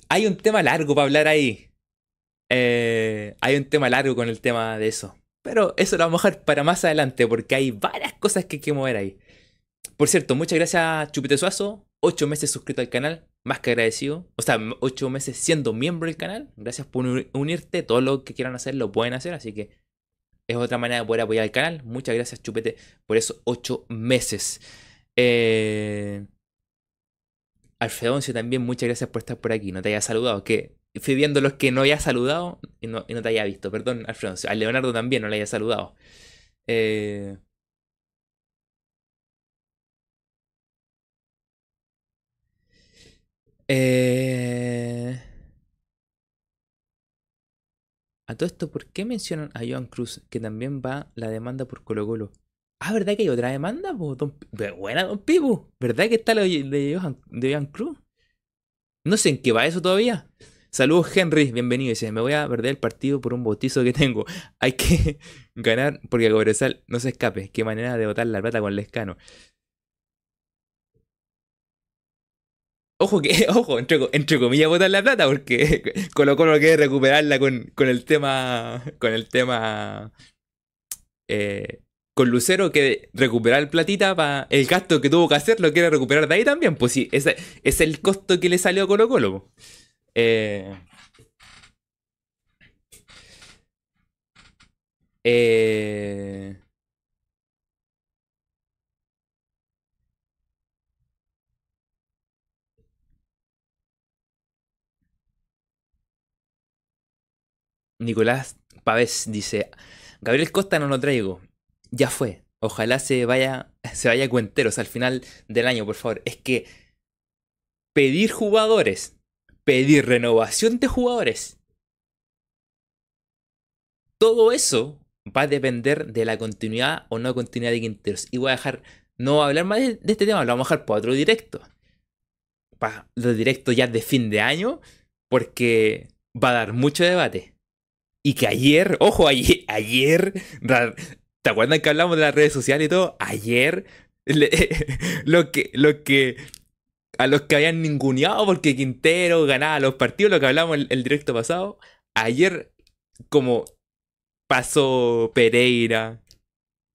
Hay un tema largo para hablar ahí. Eh, hay un tema largo con el tema de eso. Pero eso lo vamos a dejar para más adelante porque hay varias cosas que hay que mover ahí. Por cierto, muchas gracias Chupete Suazo. Ocho meses suscrito al canal. Más que agradecido. O sea, ocho meses siendo miembro del canal. Gracias por unirte. Todo lo que quieran hacer lo pueden hacer. Así que es otra manera de poder apoyar el canal. Muchas gracias, Chupete, por esos ocho meses. Eh... Alfredoncio también, muchas gracias por estar por aquí. No te haya saludado. Que fui viendo los que no haya saludado y no, te haya visto. Perdón, Alfredoncio. A Leonardo también no le haya saludado. Eh... Eh... A todo esto, ¿por qué mencionan a Joan Cruz que también va la demanda por Colo Colo? Ah, ¿verdad que hay otra demanda? Buena, don Pipo. ¿Verdad que está la de Joan, de Cruz? No sé en qué va eso todavía. Saludos, Henry, bienvenido. Dice, me voy a perder el partido por un bautizo que tengo. Hay que ganar porque Cobresal no se escape. Qué manera de botar la plata con Lescano. Ojo que, ojo, entre, comillas botar la plata, porque Colo Colo quiere recuperarla con, con el tema. Con el tema. Eh, con Lucero que recuperar platita para el gasto que tuvo que hacer lo quiere recuperar de ahí también. Pues sí, ese es el costo que le salió a Colo Colo. Eh, eh, Nicolás Pavés dice, Gabriel Costa no lo traigo. Ya fue. Ojalá se vaya, se vaya cuenteros al final del año, por favor. Es que pedir jugadores, pedir renovación de jugadores. Todo eso va a depender de la continuidad o no continuidad de Quinteros. Y voy a dejar, no voy a hablar más de, este tema, lo vamos a dejar para otro directo. Para los directos ya de fin de año, porque va a dar mucho debate. Y que ayer, ojo, ayer, ayer, ¿te acuerdas que hablamos de las redes sociales y todo? Ayer, lo que, lo que, a los que habían ninguneado porque Quintero ganaba los partidos, lo que hablamos el, el directo pasado, ayer, como pasó Pereira,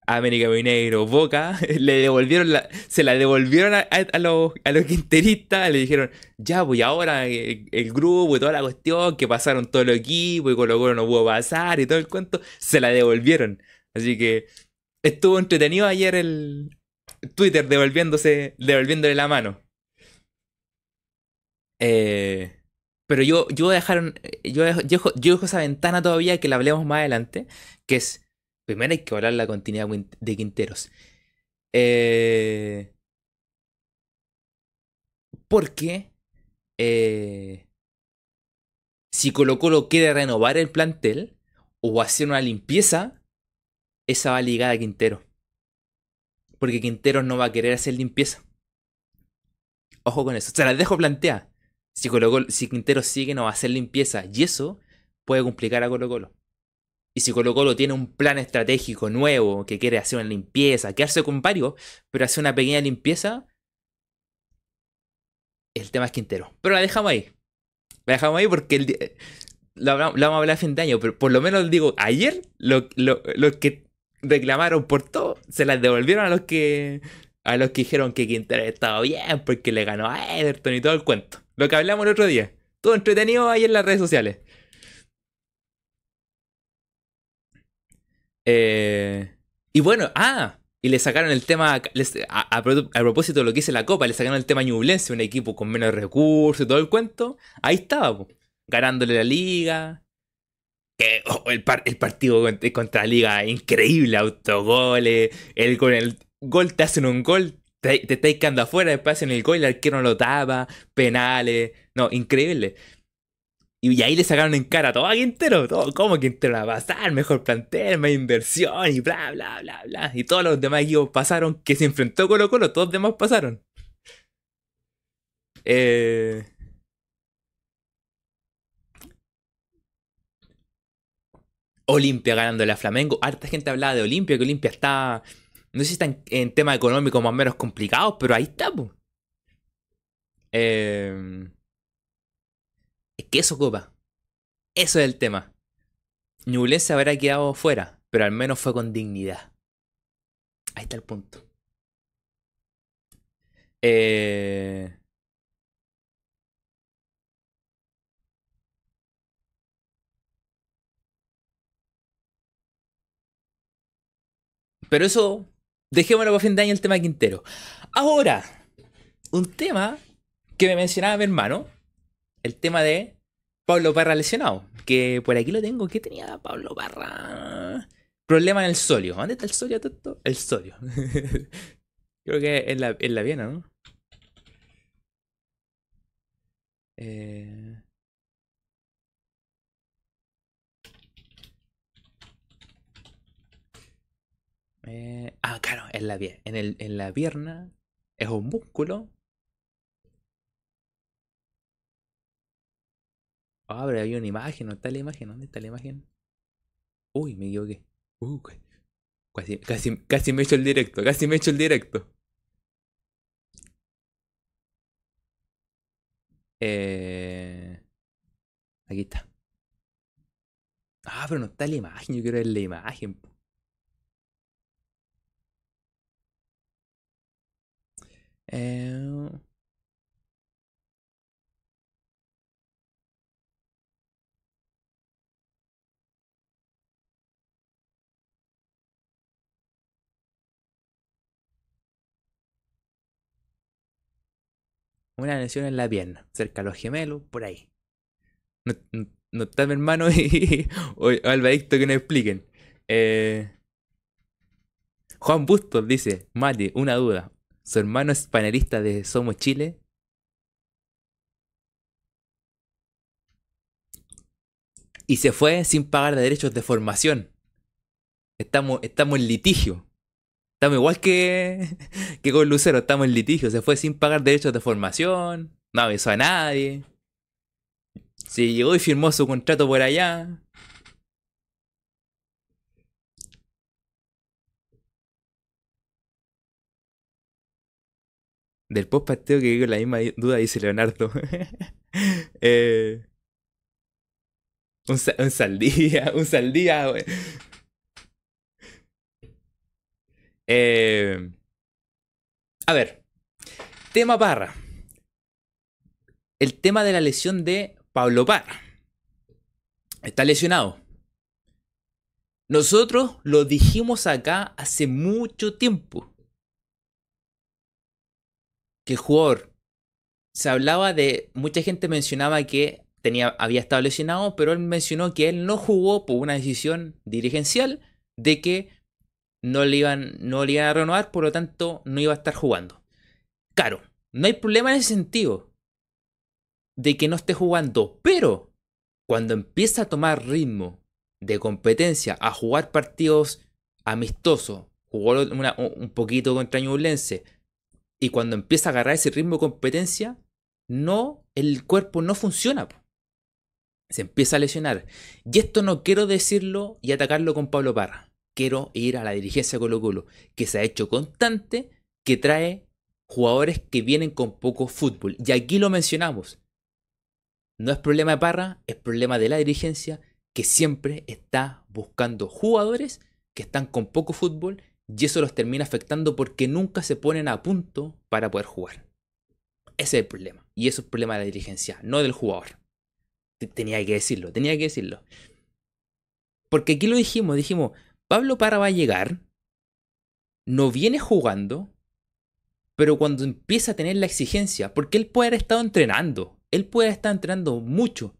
América Mineiro, Boca, le devolvieron se la devolvieron a, los, a los quinteristas, le dijeron, ya, pues ahora el, grupo y toda la cuestión, que pasaron todo el equipo y Colo Colo no pudo pasar y todo el cuento, se la devolvieron. Así que estuvo entretenido ayer el Twitter devolviéndose, devolviéndole la mano. Eh, pero yo, yo voy a dejar, yo, yo dejo esa ventana todavía que la hablemos más adelante, que es Primero hay que hablar la continuidad de Quinteros. Eh, porque eh, si Colo Colo quiere renovar el plantel o hacer una limpieza, esa va ligada a Quintero. Porque Quintero no va a querer hacer limpieza. Ojo con eso. Se las dejo plantear. Si, si Quintero sigue, no va a hacer limpieza. Y eso puede complicar a Colo Colo. Y si Colo Colo tiene un plan estratégico nuevo, que quiere hacer una limpieza, quedarse con varios, pero hacer una pequeña limpieza, el tema es Quintero. Pero la dejamos ahí. La dejamos ahí porque la, vamos a hablar a fin de año, pero por lo menos digo, ayer los que reclamaron por todo, se las devolvieron a los que a los que dijeron que Quintero estaba bien porque le ganó a Everton y todo el cuento. Lo que hablamos el otro día. Todo entretenido ahí en las redes sociales. Eh, y bueno, ah, y le sacaron el tema, a, propósito de lo que hice la Copa, le sacaron el tema Ñublense, un equipo con menos recursos y todo el cuento. Ahí estaba, ganándole la liga. Oh, el, partido contra la liga, increíble, autogoles. El, con el gol te hacen un gol, te, te estáis quedando afuera, después hacen el gol, el arquero no lo tapa, penales. No, increíble. Y ahí le sacaron en cara todo a Quintero. Todo, ¿Cómo Quintero va a pasar? Mejor plantel, más inversión y bla, bla, bla, bla. Y todos los demás equipos pasaron. Que se enfrentó Colo Colo, todos los demás pasaron. Eh... Olimpia ganándole a Flamengo. Harta gente hablaba de Olimpia, que Olimpia está. No sé si está en, temas económicos más o menos complicados, pero ahí está, Eh que eso copa. Eso es el tema. Ñublense habrá quedado fuera, pero al menos fue con dignidad. Ahí está el punto. Eh... Pero eso, dejémoslo para fin de año el tema Quintero. Ahora, un tema que me mencionaba mi hermano, el tema de Pablo Parra lesionado. Que por aquí lo tengo. ¿Qué tenía Pablo Parra? Problema en el solio. ¿Dónde está el solio? El solio. Creo que en la, en la Viena, ¿no? Eh... Eh... ah, claro, en la pierna es un músculo Ah, pero había una imagen, ¿no está la imagen? ¿Dónde está la imagen? Uy, me equivoqué. Uh, casi, casi, casi me he hecho el directo, casi me he hecho el directo. Eh... Aquí está. Ah, pero no está la imagen, yo quiero ver la imagen. Eh... una lesión en la pierna, cerca a los gemelos, por ahí. No, no, no está mi hermano y, o, o que nos expliquen. Eh, Juan Bustos dice, Mati, una duda. ¿Su hermano es panelista de Somos Chile? Y se fue sin pagar derechos de formación. Estamos, estamos en litigio. Estamos igual que, que con Lucero, estamos en litigio. Se fue sin pagar derechos de formación. No avisó a nadie. Se llegó y firmó su contrato por allá. Del post partido que con la misma duda dice Leonardo. eh, un, un, saldía, un saldía, güey. Eh, a ver, tema Parra. El tema de la lesión de Pablo Parra. Está lesionado. Nosotros lo dijimos acá hace mucho tiempo. Que el jugador se hablaba de. Mucha gente mencionaba que tenía, había estado lesionado, pero él mencionó que él no jugó por una decisión dirigencial de que no le iban, no le iban a renovar, por lo tanto no iba a estar jugando. Claro, no hay problema en ese sentido de que no esté jugando, pero cuando empieza a tomar ritmo de competencia, a jugar partidos amistosos, jugó un poquito contra Ñublense, y cuando empieza a agarrar ese ritmo de competencia, no, el cuerpo no funciona. Se empieza a lesionar. Y esto no quiero decirlo y atacarlo con Pablo Parra quiero ir a la dirigencia Colo Colo, que se ha hecho constante, que trae jugadores que vienen con poco fútbol. Y aquí lo mencionamos. No es problema de Parra, es problema de la dirigencia que siempre está buscando jugadores que están con poco fútbol y eso los termina afectando porque nunca se ponen a punto para poder jugar. Ese es el problema. Y eso es problema de la dirigencia, no del jugador. Tenía que decirlo, tenía que decirlo. Porque aquí lo dijimos, dijimos, Pablo Parra va a llegar, no viene jugando, pero cuando empieza a tener la exigencia, porque él puede haber estado entrenando, él puede estar entrenando mucho,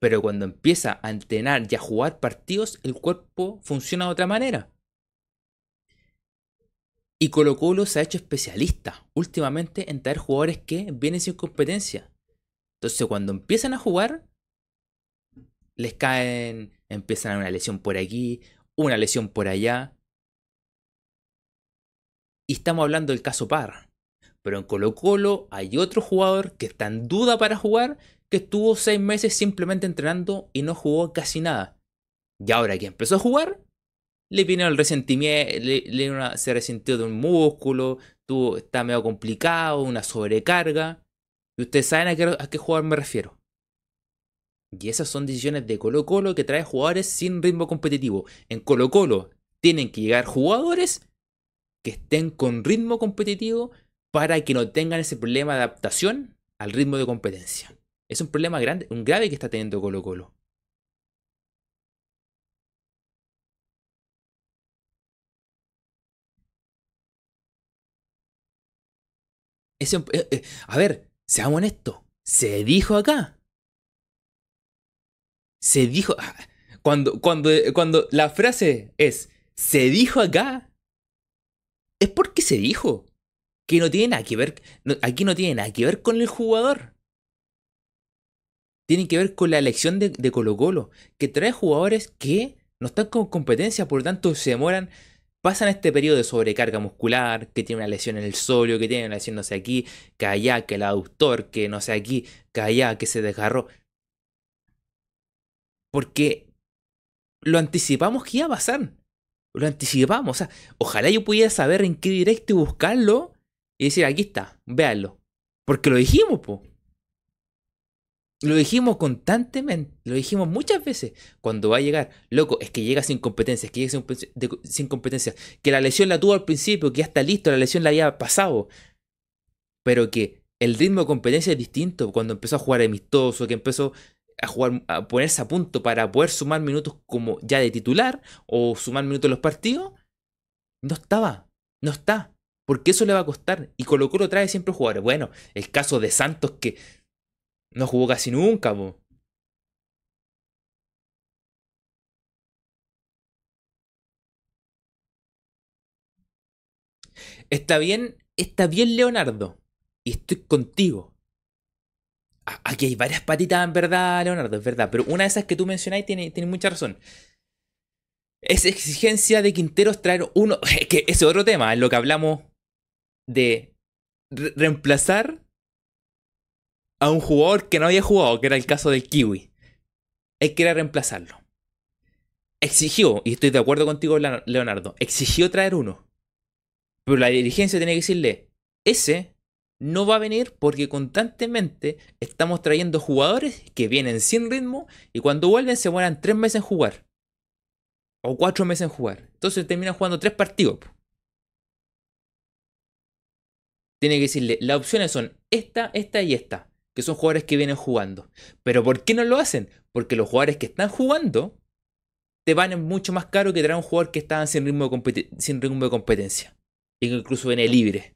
pero cuando empieza a entrenar y a jugar partidos, el cuerpo funciona de otra manera. Y Colo Colo se ha hecho especialista últimamente en traer jugadores que vienen sin competencia. Entonces cuando empiezan a jugar, les caen, empiezan a una lesión por aquí, una lesión por allá. Y estamos hablando del caso Parra. Pero en Colo Colo hay otro jugador que está en duda para jugar, que estuvo seis meses simplemente entrenando y no jugó casi nada. Y ahora que empezó a jugar, le vino el resentimiento, le, se resintió de un músculo, tuvo, está medio complicado, una sobrecarga. Y ustedes saben a qué, a qué jugador me refiero. Y esas son decisiones de Colo Colo que trae jugadores sin ritmo competitivo. En Colo Colo tienen que llegar jugadores que estén con ritmo competitivo para que no tengan ese problema de adaptación al ritmo de competencia. Es un problema grande, un grave que está teniendo Colo Colo. Ese, eh, eh, a ver, seamos honestos. Se dijo acá se dijo. Cuando, cuando, cuando la frase es se dijo acá, es porque se dijo. Que no tiene nada que ver. aquí no tiene nada que ver con el jugador. Tiene que ver con la elección de, de Colo Colo. Que trae jugadores que no están con competencia, por lo tanto se demoran pasan este periodo de sobrecarga muscular, que tiene una lesión en el solio, que tiene una lesión no sé aquí, que allá, que el aductor, que no sé aquí, que allá, que se desgarró. Porque lo anticipamos que iba a pasar. Lo anticipamos. O sea, ojalá yo pudiera saber en qué directo y buscarlo y decir, aquí está, véanlo. Porque lo dijimos, po. Lo dijimos constantemente, lo dijimos muchas veces. Cuando va a llegar, loco, es que llega sin competencias, que llega sin, competencias, que la lesión la tuvo al principio, que ya está listo, la lesión la había pasado. Pero que el ritmo de competencia es distinto. Cuando empezó a jugar amistoso, que empezó a jugar, a ponerse a punto para poder sumar minutos como ya de titular o sumar minutos en los partidos, no estaba, no está. Porque eso le va a costar. Y Colo Colo trae siempre jugadores. Bueno, el caso de Santos que no jugó casi nunca, Está bien, está bien Leonardo. Y estoy contigo. Aquí hay varias patitas en verdad, Leonardo, es verdad. Pero una de esas que tú mencionáis tiene, mucha razón. Es exigencia de Quinteros traer uno. que ese otro tema, es lo que hablamos de reemplazar a un jugador que no había jugado, que era el caso del Kiwi. Él quería reemplazarlo. Exigió, y estoy de acuerdo contigo, Leonardo, exigió traer uno. Pero la dirigencia tiene que decirle, ese no va a venir porque constantemente estamos trayendo jugadores que vienen sin ritmo y cuando vuelven se mueran tres meses en jugar. O cuatro meses en jugar. Entonces terminan jugando tres partidos. Tiene que decirle, las opciones son esta, esta y esta, que son jugadores que vienen jugando. Pero ¿por qué no lo hacen? Porque los jugadores que están jugando te van mucho más caro que traer un jugador que estaba sin ritmo de, sin ritmo de competencia. Y que incluso viene libre.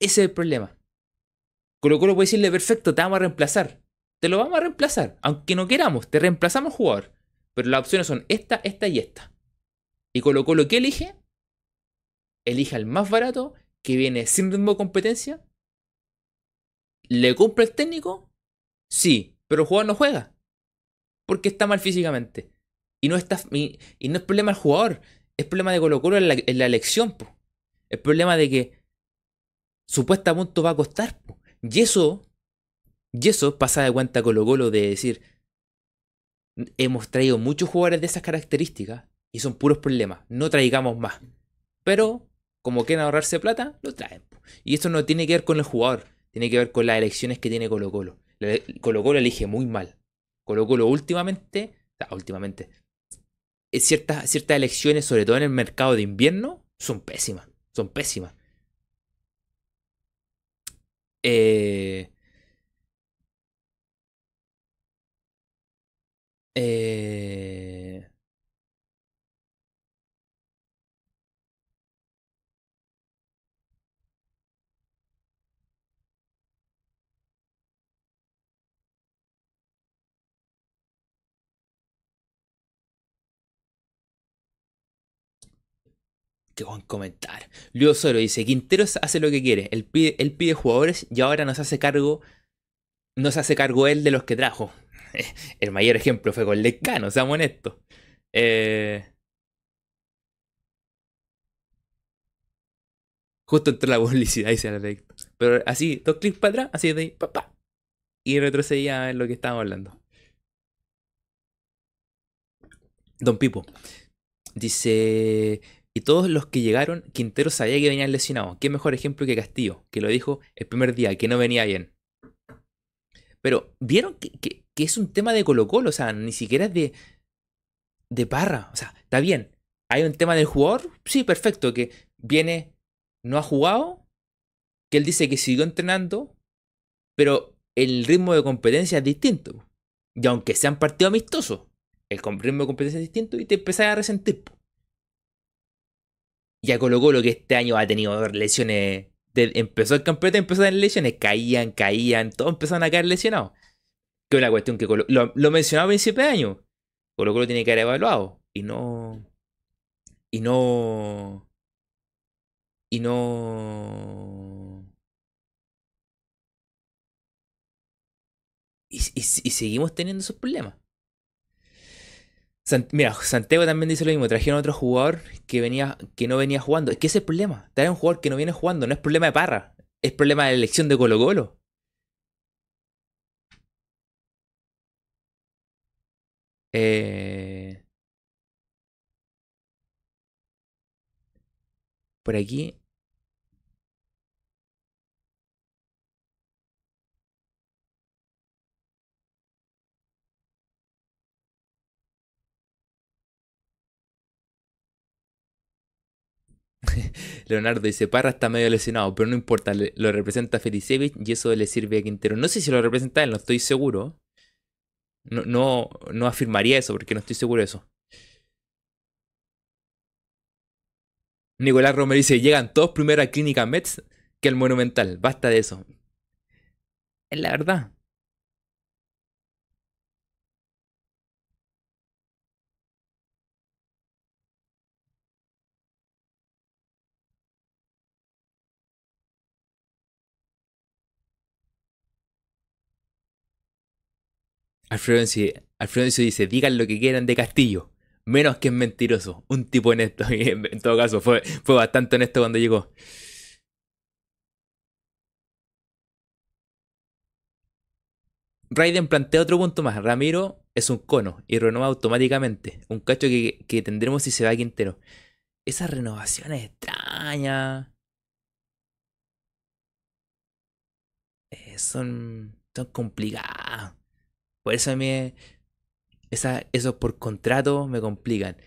Ese es el problema. Colo Colo puede decirle, perfecto, te vamos a reemplazar. Te lo vamos a reemplazar. Aunque no queramos, te reemplazamos jugador. Pero las opciones son esta, esta y esta. Y Colo Colo, ¿qué elige? Elige al más barato, que viene sin ritmo de competencia. ¿Le cumple el técnico? Sí, pero el jugador no juega. Porque está mal físicamente. Y no, es problema del jugador, es problema de Colo Colo en la, en la elección. Po. Es problema de que supuestamente va a costar. Y eso, y eso pasa de cuenta Colo Colo de decir, hemos traído muchos jugadores de esas características y son puros problemas, no traigamos más. Pero, como quieren ahorrarse plata, lo traen. Y esto no tiene que ver con el jugador, tiene que ver con las elecciones que tiene Colo Colo. Colo Colo elige muy mal. Colo Colo últimamente, últimamente, eh, ciertas, ciertas elecciones, sobre todo en el mercado de invierno, son pésimas. Son pésimas. Eh, eh, Buen comentar. Luego Solo dice, Quinteros hace lo que quiere. Él pide, él pide jugadores y ahora nos hace cargo. Nos hace cargo él de los que trajo. El mayor ejemplo fue con Lecano, seamos honestos. Eh, justo entró la publicidad y se la Pero así, dos clics para atrás, así de ahí, papá. Y retrocedía en lo que estábamos hablando. Don Pipo. Dice. Y todos los que llegaron, Quintero sabía que venían lesionados. Qué mejor ejemplo que Castillo, que lo dijo el primer día, que no venía bien. Pero, ¿vieron que, es un tema de Colo Colo? O sea, ni siquiera es de, de Parra. O sea, está bien. Hay un tema del jugador, sí, perfecto, que viene, no ha jugado, que él dice que siguió entrenando, pero el ritmo de competencia es distinto. Y aunque sean partidos amistosos, el ritmo de competencia es distinto y te empezás a resentir. Ya colocó lo que este año ha tenido lesiones. empezó el campeonato, empezó a tener lesiones. Caían, caían, todos empezaron a caer lesionados. Que es la cuestión que lo, lo, mencionaba a principio de año. Colo Colo tiene que haber evaluado. Y no. Y no. Y no. y seguimos teniendo esos problemas mira, Santiago también dice lo mismo. Trajeron otro jugador que, venía, que no venía jugando. Es que ese es el problema. Traer un jugador que no viene jugando. No es problema de Parra. Es problema de la elección de Colo Colo. Eh, por aquí Leonardo dice, Parra está medio lesionado, pero no importa, lo representa Felicevich y eso le sirve a Quintero. No sé si lo representa él, no estoy seguro. No, no, no afirmaría eso porque no estoy seguro de eso. Nicolás Romero dice, llegan todos primero a Clínica Mets que al Monumental. Basta de eso. Es la verdad. Alfredo Encio dice, digan lo que quieran de Castillo, menos que es mentiroso, un tipo honesto. en todo caso, fue, bastante honesto cuando llegó. Raiden plantea otro punto más. Ramiro es un cono y renueva automáticamente. Un cacho que, tendremos si se va Quintero. Esa renovación es extraña. Eh, son, son complicadas. Por eso a mí esa, eso por contrato me complican.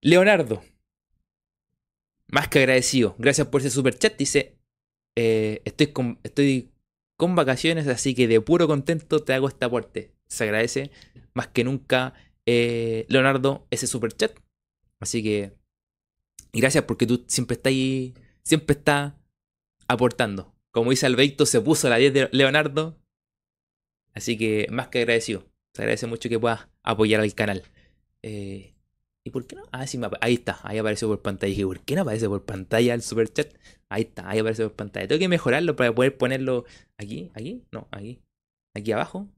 Leonardo. Más que agradecido. Gracias por ese super chat. Dice, eh, estoy, con, estoy con vacaciones, así que de puro contento te hago este aporte. Se agradece más que nunca, eh, Leonardo, ese super chat. Así que gracias porque tú siempre estás ahí, siempre estás aportando. Como dice Albeito, se puso la 10 de Leonardo. Así que más que agradecido. Se agradece mucho que puedas apoyar al canal. Eh, ¿Y por qué no? Ah, sí, ahí está, ahí apareció por pantalla. dije, ¿por qué no aparece por pantalla el super chat? Ahí está, ahí aparece por pantalla. Tengo que mejorarlo para poder ponerlo aquí, aquí, no, aquí, aquí abajo.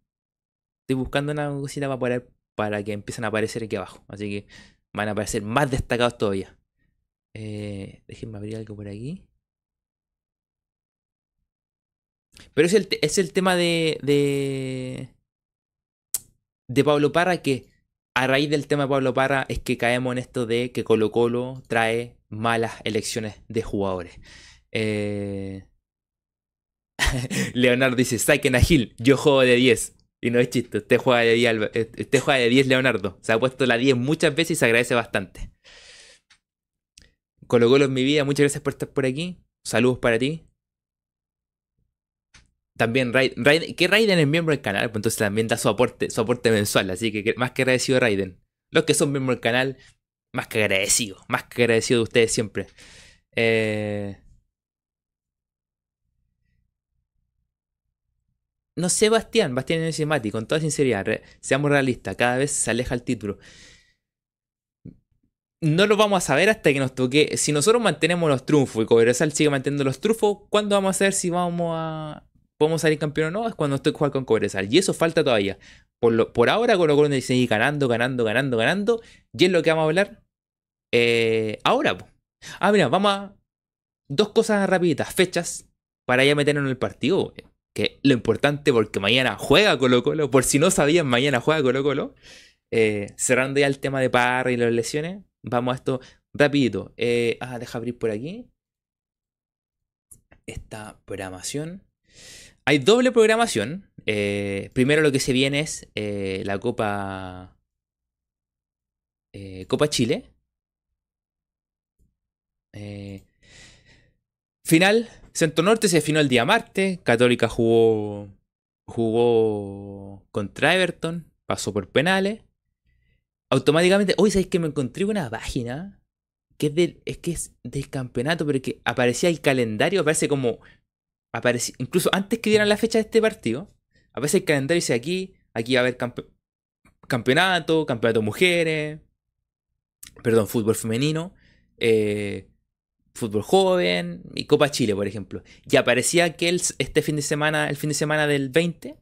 Estoy buscando una cosita para poner, para que empiecen a aparecer aquí abajo. Así que van a aparecer más destacados todavía. Eh, déjenme abrir algo por aquí. Pero es el, es el tema de, de, de Pablo Parra que a raíz del tema de Pablo Parra es que caemos en esto de que Colo Colo trae malas elecciones de jugadores. Eh, Leonardo dice, saquen a yo juego de 10. Y no es chiste, usted juega de 10, eh, usted juega de 10 Leonardo. Se ha puesto la 10 muchas veces y se agradece bastante. Colo Colo en mi vida, muchas gracias por estar por aquí. Saludos para ti. También Raiden, que Raiden es miembro del canal, pues entonces también da su aporte, su aporte mensual, así que más que agradecido Raiden. Los que son miembros del canal, más que agradecido, más que agradecido de ustedes siempre. Eh... No sé, Bastián, Bastián es Mati, con toda sinceridad, seamos realistas, cada vez se aleja el título. No lo vamos a saber hasta que nos toque. Si nosotros mantenemos los trufos y Cobresal sigue manteniendo los trufos, ¿cuándo vamos a saber si vamos a, podemos salir campeón o no, es cuando estoy jugando con Cobresal. Y eso falta todavía. Por, lo, por ahora Colo Colo sigue ganando, ganando, ganando, ganando. Y es lo que vamos a hablar eh, ahora. Ah, mira, vamos a... Dos cosas rapiditas, fechas, para ya meternos en el partido. Que lo importante porque mañana juega Colo Colo. Por si no sabían, mañana juega Colo Colo. Eh, cerrando ya el tema de Parra y las lesiones. Vamos a esto rapidito. Eh, ah, deja abrir por aquí. Esta programación. Hay doble programación. Eh, primero lo que se viene es eh, la Copa. Eh, Copa Chile. final. Centro Norte se finó el día martes. Católica jugó. Jugó contra Everton. Pasó por penales. Automáticamente. Hoy sabéis que me encontré una página. Que es, es que es del campeonato, pero que aparecía el calendario. Aparece como incluso antes que dieran la fecha de este partido, aparece el calendario dice aquí, aquí va a haber campeonato, campeonato mujeres, perdón, fútbol femenino, eh, fútbol joven y Copa Chile, por ejemplo. Y aparecía que este fin de semana, el fin de semana del 20,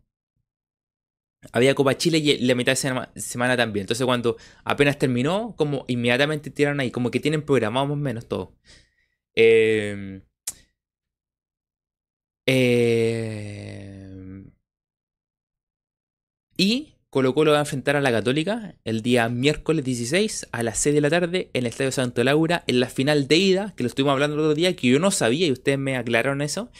había Copa Chile y la mitad de semana, también. Entonces cuando apenas terminó, como inmediatamente tiraron ahí, como que tienen programado más o menos todo. Eh, eh, y Colo Colo va a enfrentar a la Católica el día miércoles 16 a las 6 de la tarde en el Estadio Santo Laura en la final de ida, que lo estuvimos hablando el otro día, que yo no sabía y ustedes me aclararon eso,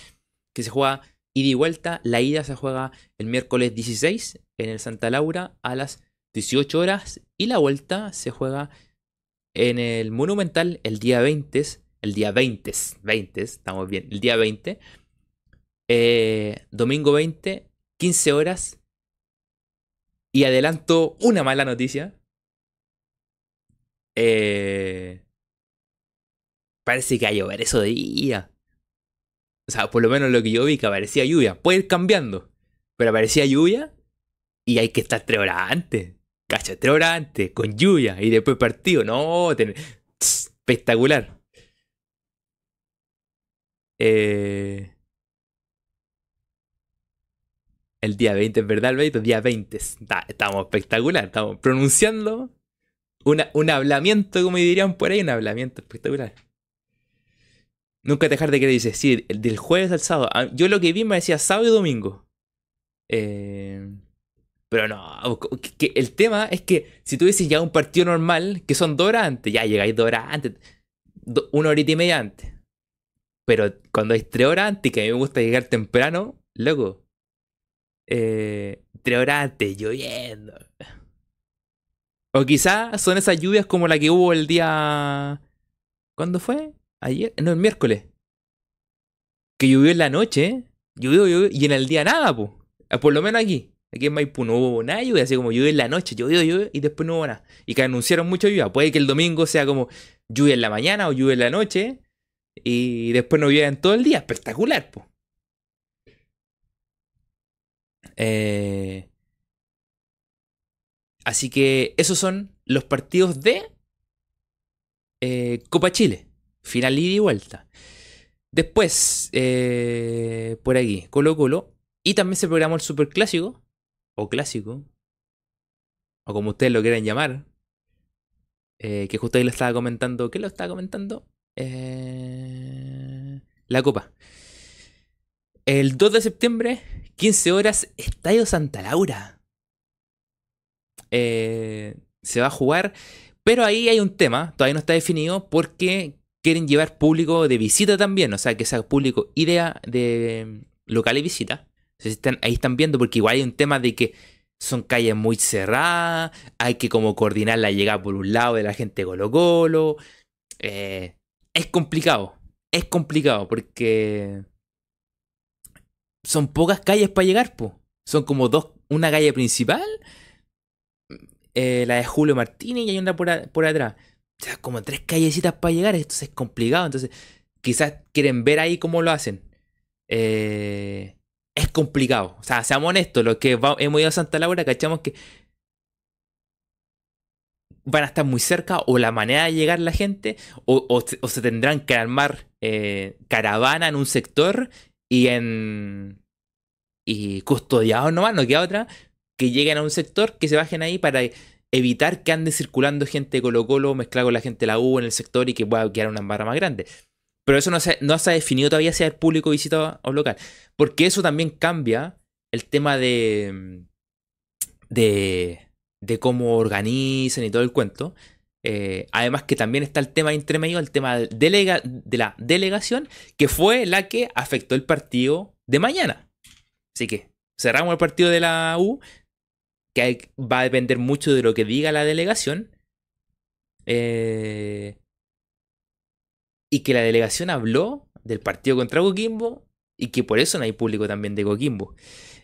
que se juega ida y vuelta. La ida se juega el miércoles 16 en el Santa Laura a las 18 horas y la vuelta se juega en el Monumental el día 20, el día 20, 20, estamos bien, el día 20 eh, domingo 20, 15 horas. Y adelanto una mala noticia. Eh, parece que va a llover eso de día. O sea, por lo menos lo que yo vi que aparecía lluvia. Puede ir cambiando. Pero aparecía lluvia y hay que estar tres horas antes. Cacha, horas antes, con lluvia y después partido. No, espectacular. Eh, El día 20, es verdad, el día 20. estamos espectacular, estamos pronunciando un hablamiento, como dirían por ahí, un hablamiento espectacular. Nunca dejar de que dice, sí, del jueves al sábado. Ah, yo lo que vi me decía sábado y domingo. Eh, pero no, el tema es que si tú dices ya un partido normal, que son dos horas antes, ya llegáis dos horas antes, una horita y media antes. Pero cuando hay tres horas antes, que a mí me gusta llegar temprano, loco. Eh, antes, lloviendo. O quizás son esas lluvias como la que hubo el día. ¿Cuándo fue? Ayer. No, el miércoles. Que llovió en la noche. Llovió, llovió. Y en el día nada, pues. Por lo menos aquí. Aquí en Maipú no hubo nada lluvia, así como llovió en la noche, llovió, y después no hubo nada. Y que anunciaron mucha lluvia. Puede que el domingo sea como lluvia en la mañana o lluvia en la noche, y después no llueve en todo el día. Espectacular, pues. Así que esos son los partidos de eh, Copa Chile. Final ida y vuelta. Después, eh, por aquí, Colo Colo. Y también se programó el Super Clásico. O Clásico. O como ustedes lo quieran llamar. Eh, que justo ahí lo estaba comentando. ¿Qué lo estaba comentando? Eh, la Copa. El 2 de septiembre, 15 horas, Estadio Santa Laura. Eh, se va a jugar. Pero ahí hay un tema, todavía no está definido, porque quieren llevar público de visita también. O sea, que sea público idea de local y visita. ahí están viendo, porque igual hay un tema de que son calles muy cerradas, hay que como coordinar la llegada por un lado de la gente Colo Colo. Eh, es complicado, es complicado porque son pocas calles para llegar, pues. Son como dos, una calle principal, eh, la de Julio Martínez y hay una por, atrás. O sea, como tres callecitas para llegar, esto es complicado. Entonces, quizás quieren ver ahí cómo lo hacen. Eh, es complicado. O sea, seamos honestos, los que hemos ido a Santa Laura, cachamos que van a estar muy cerca o la manera de llegar la gente o, se tendrán que armar eh, caravana en un sector y en y custodiados nomás, no queda otra que lleguen a un sector que se bajen ahí para evitar que ande circulando gente de Colo Colo mezclada con la gente de la U en el sector y que pueda quedar una barra más grande. Pero eso no se, no se ha definido todavía si el público visita o local. Porque eso también cambia el tema de, de, de cómo organizan y todo el cuento. Eh, además que también está el tema intermedio, el tema de la delegación, que fue la que afectó el partido de mañana. Así que cerramos el partido de la U, que va a depender mucho de lo que diga la delegación. Eh, y que la delegación habló del partido contra Coquimbo y que por eso no hay público también de Coquimbo.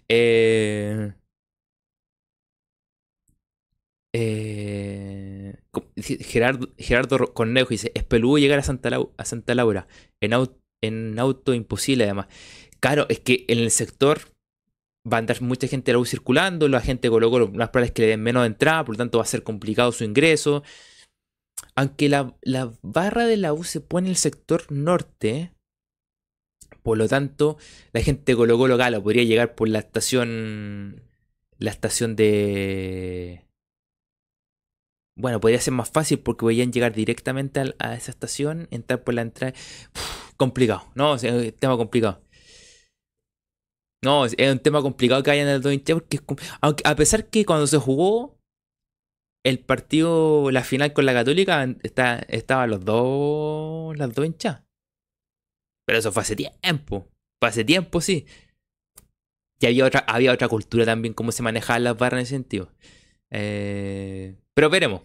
Eh, eh, Gerardo, Gerardo Cornejo dice, es peludo llegar a Santa, Laura, en, auto imposible además. Claro, es que en el sector va a andar mucha gente de la U circulando, la gente colocó las probabilidades que le den menos entrada, por lo tanto va a ser complicado su ingreso. Aunque la, barra de la U se pone en el sector norte, por lo tanto, la gente de Colo Colo podría llegar por la estación. La estación de. Bueno, podría ser más fácil porque podrían llegar directamente a, esa estación, entrar por la entrada. complicado, ¿no? es un tema complicado. No, es un tema complicado que haya en el 2 porque aunque, a pesar que cuando se jugó el partido, la final con la Católica, está, estaban los dos, las dos hinchas. Pero eso fue hace tiempo. Fue hace tiempo, sí. Y había otra, había otra cultura también, cómo se manejaban las barras en ese sentido. Eh, pero veremos.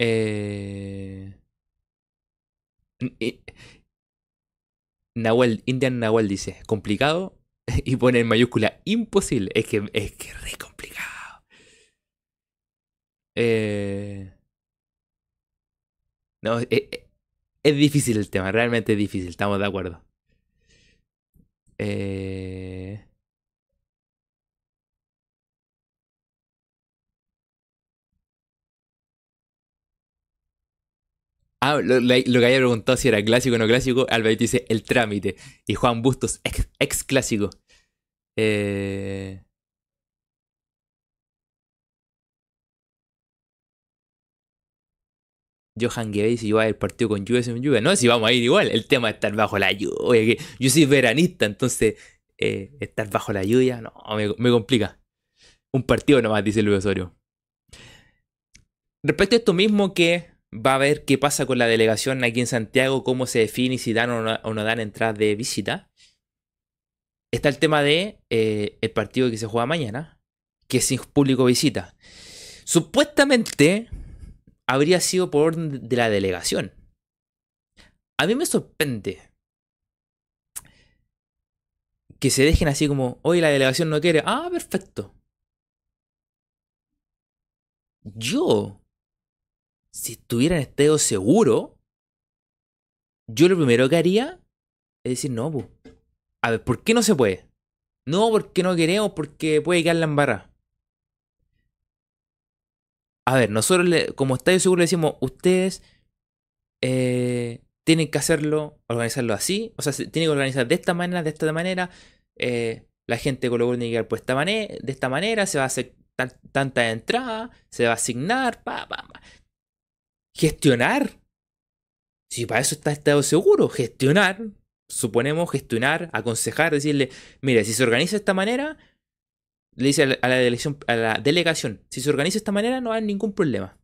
Eh, Nahuel, Indian Nahuel dice, complicado y pone en mayúscula imposible. Es que es que re complicado. Eh, no, es, es, difícil el tema, realmente es difícil, estamos de acuerdo. Eh... Ah, lo, que había preguntado si era clásico o no clásico, Alberto dice el trámite. Y Juan Bustos, ex, clásico. Eh... Johan Guevara si yo voy el partido con lluvia sin lluvia. No, si vamos a ir igual. El tema es estar bajo la lluvia. yo soy veranista, entonces eh, estar bajo la lluvia, no, me, complica. Un partido nomás, dice Luis Osorio. Respecto a esto mismo que va a ver qué pasa con la delegación aquí en Santiago, cómo se define si dan o no, dan entrada de visita. Está el tema de eh, el partido que se juega mañana, que es sin público visita. Supuestamente habría sido por orden de la delegación. A mí me sorprende que se dejen así como, hoy la delegación no quiere. Ah, perfecto. Yo, si estuviera en estado seguro, yo lo primero que haría es decir, no, a ver, ¿por qué no se puede? No, porque no queremos, porque puede quedar la embarrada. A ver, nosotros como estadio seguro le decimos, ustedes eh, tienen que hacerlo, organizarlo así, o sea, se tiene que organizar de esta manera, de esta manera, eh, la gente con tiene que pues de esta manera, se va a hacer tanta entrada, se va a asignar, pa, pa, pa. Gestionar. Si para eso está estado seguro, gestionar, suponemos gestionar, aconsejar, decirle, mire, si se organiza de esta manera, le dice a la, delegación, si se organiza de esta manera no hay ningún problema.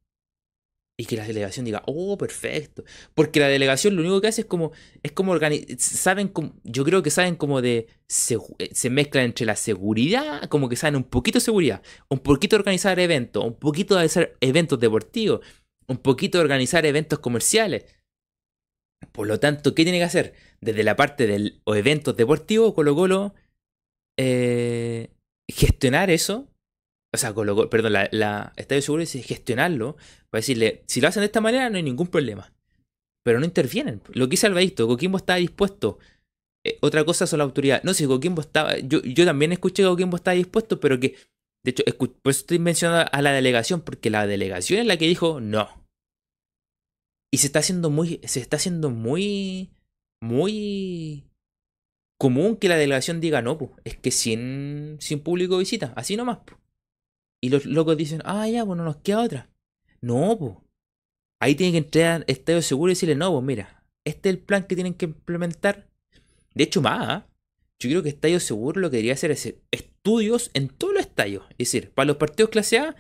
Y que la delegación diga, oh, perfecto. Porque la delegación lo único que hace es como, es como saben, yo creo que saben como de, se, se, mezclan entre la seguridad, como que saben un poquito de seguridad, un poquito de organizar eventos, un poquito de hacer eventos deportivos, un poquito de organizar eventos comerciales. Por lo tanto, ¿qué tiene que hacer? Desde la parte de los eventos deportivos, Colo Colo, eh, gestionar eso o sea, perdón, la, la Estadio Seguro es gestionarlo para decirle, si lo hacen de esta manera no hay ningún problema. Pero no intervienen. Lo que hizo Alvarito, Coquimbo estaba dispuesto. Eh, otra cosa son la autoridad. No, si Coquimbo estaba. Yo, yo también escuché que Coquimbo estaba dispuesto, pero que. De hecho, por eso estoy mencionando a la delegación, porque la delegación es la que dijo no. Y se está haciendo muy. Se está haciendo muy. Muy común que la delegación diga no, pues. Es que sin, sin público visita. Así nomás, pues. Y los locos dicen, ah, ya, pues no nos queda otra. No, pues. Ahí tienen que entrar Estadio Seguro y decirle, no, pues mira, este es el plan que tienen que implementar. De hecho, más, ¿ah? yo creo que Estadio Seguro lo que debería hacer es estudios en todos los estadios. Es decir, para los partidos clase A,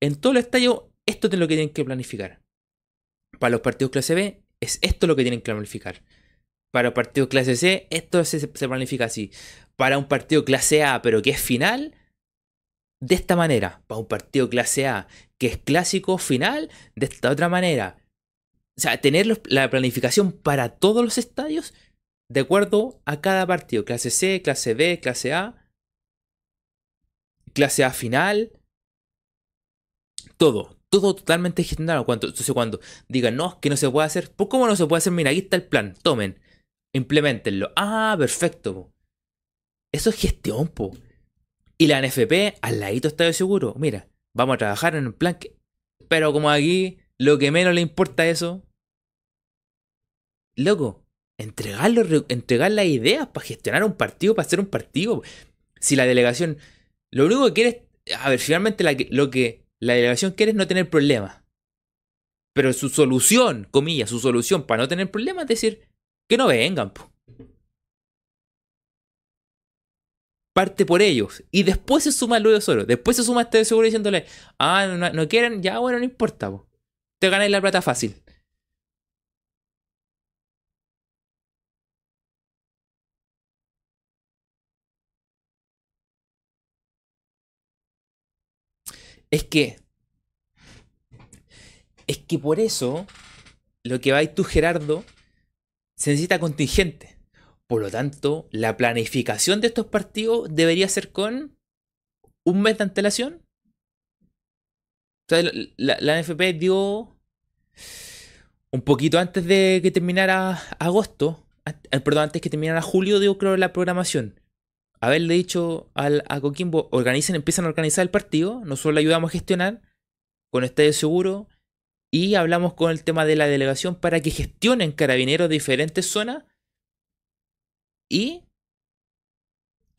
en todos los estadios, esto es lo que tienen que planificar. Para los partidos clase B, es esto lo que tienen que planificar. Para los partidos clase C, esto se, planifica así. Para un partido clase A, pero que es final, de esta manera. Para un partido clase A que es clásico final, de esta otra manera. O sea, tener la planificación para todos los estadios de acuerdo a cada partido. Clase C, clase B, clase A. Clase A final. Todo. Todo totalmente gestionado. entonces cuando digan, no, que no se puede hacer. ¿Por cómo no se puede hacer? Mira, aquí está el plan. Tomen. Implementenlo. Ah, perfecto. Eso es gestión, po. Y la NFP al ladito está de seguro. Mira, vamos a trabajar en un plan que... Pero como aquí lo que menos le importa eso... Loco, entregarlo, entregar las ideas para gestionar un partido, para hacer un partido. Si la delegación... Lo único que quiere es... A ver, finalmente lo que la delegación quiere es no tener problemas. Pero su solución, comillas, su solución para no tener problemas es decir que no vengan. Po. parte por ellos. Y después se suma Luis Solo. Después se suma este seguro diciéndole, ah, no, quieren, ya bueno, no importa. Te ganáis la plata fácil. Es que. Es que por eso. Lo que vais tú, Gerardo. Se necesita contingente. Por lo tanto, la planificación de estos partidos debería ser con un mes de antelación. O sea, la, NFP dio un poquito antes de que terminara agosto, eh, perdón, antes que terminara julio, dio creo la programación. Haberle dicho al, a Coquimbo, empiezan a organizar el partido, nosotros le ayudamos a gestionar con estadio seguro Y hablamos con el tema de la delegación para que gestionen carabineros de diferentes zonas y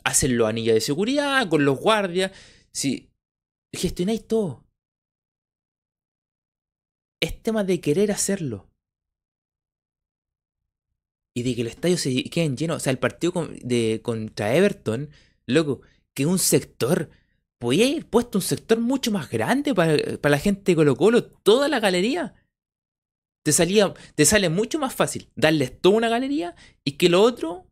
hacen los anillos de seguridad con los guardias. Si gestionáis todo. Es tema de querer hacerlo. Y de que los estadios se queden llenos. O sea, el partido de, contra Everton, loco, que un sector. Podía ir puesto un sector mucho más grande para, para la gente de Colo Colo, toda la galería. Te, salía, te sale mucho más fácil darles toda una galería y que lo otro,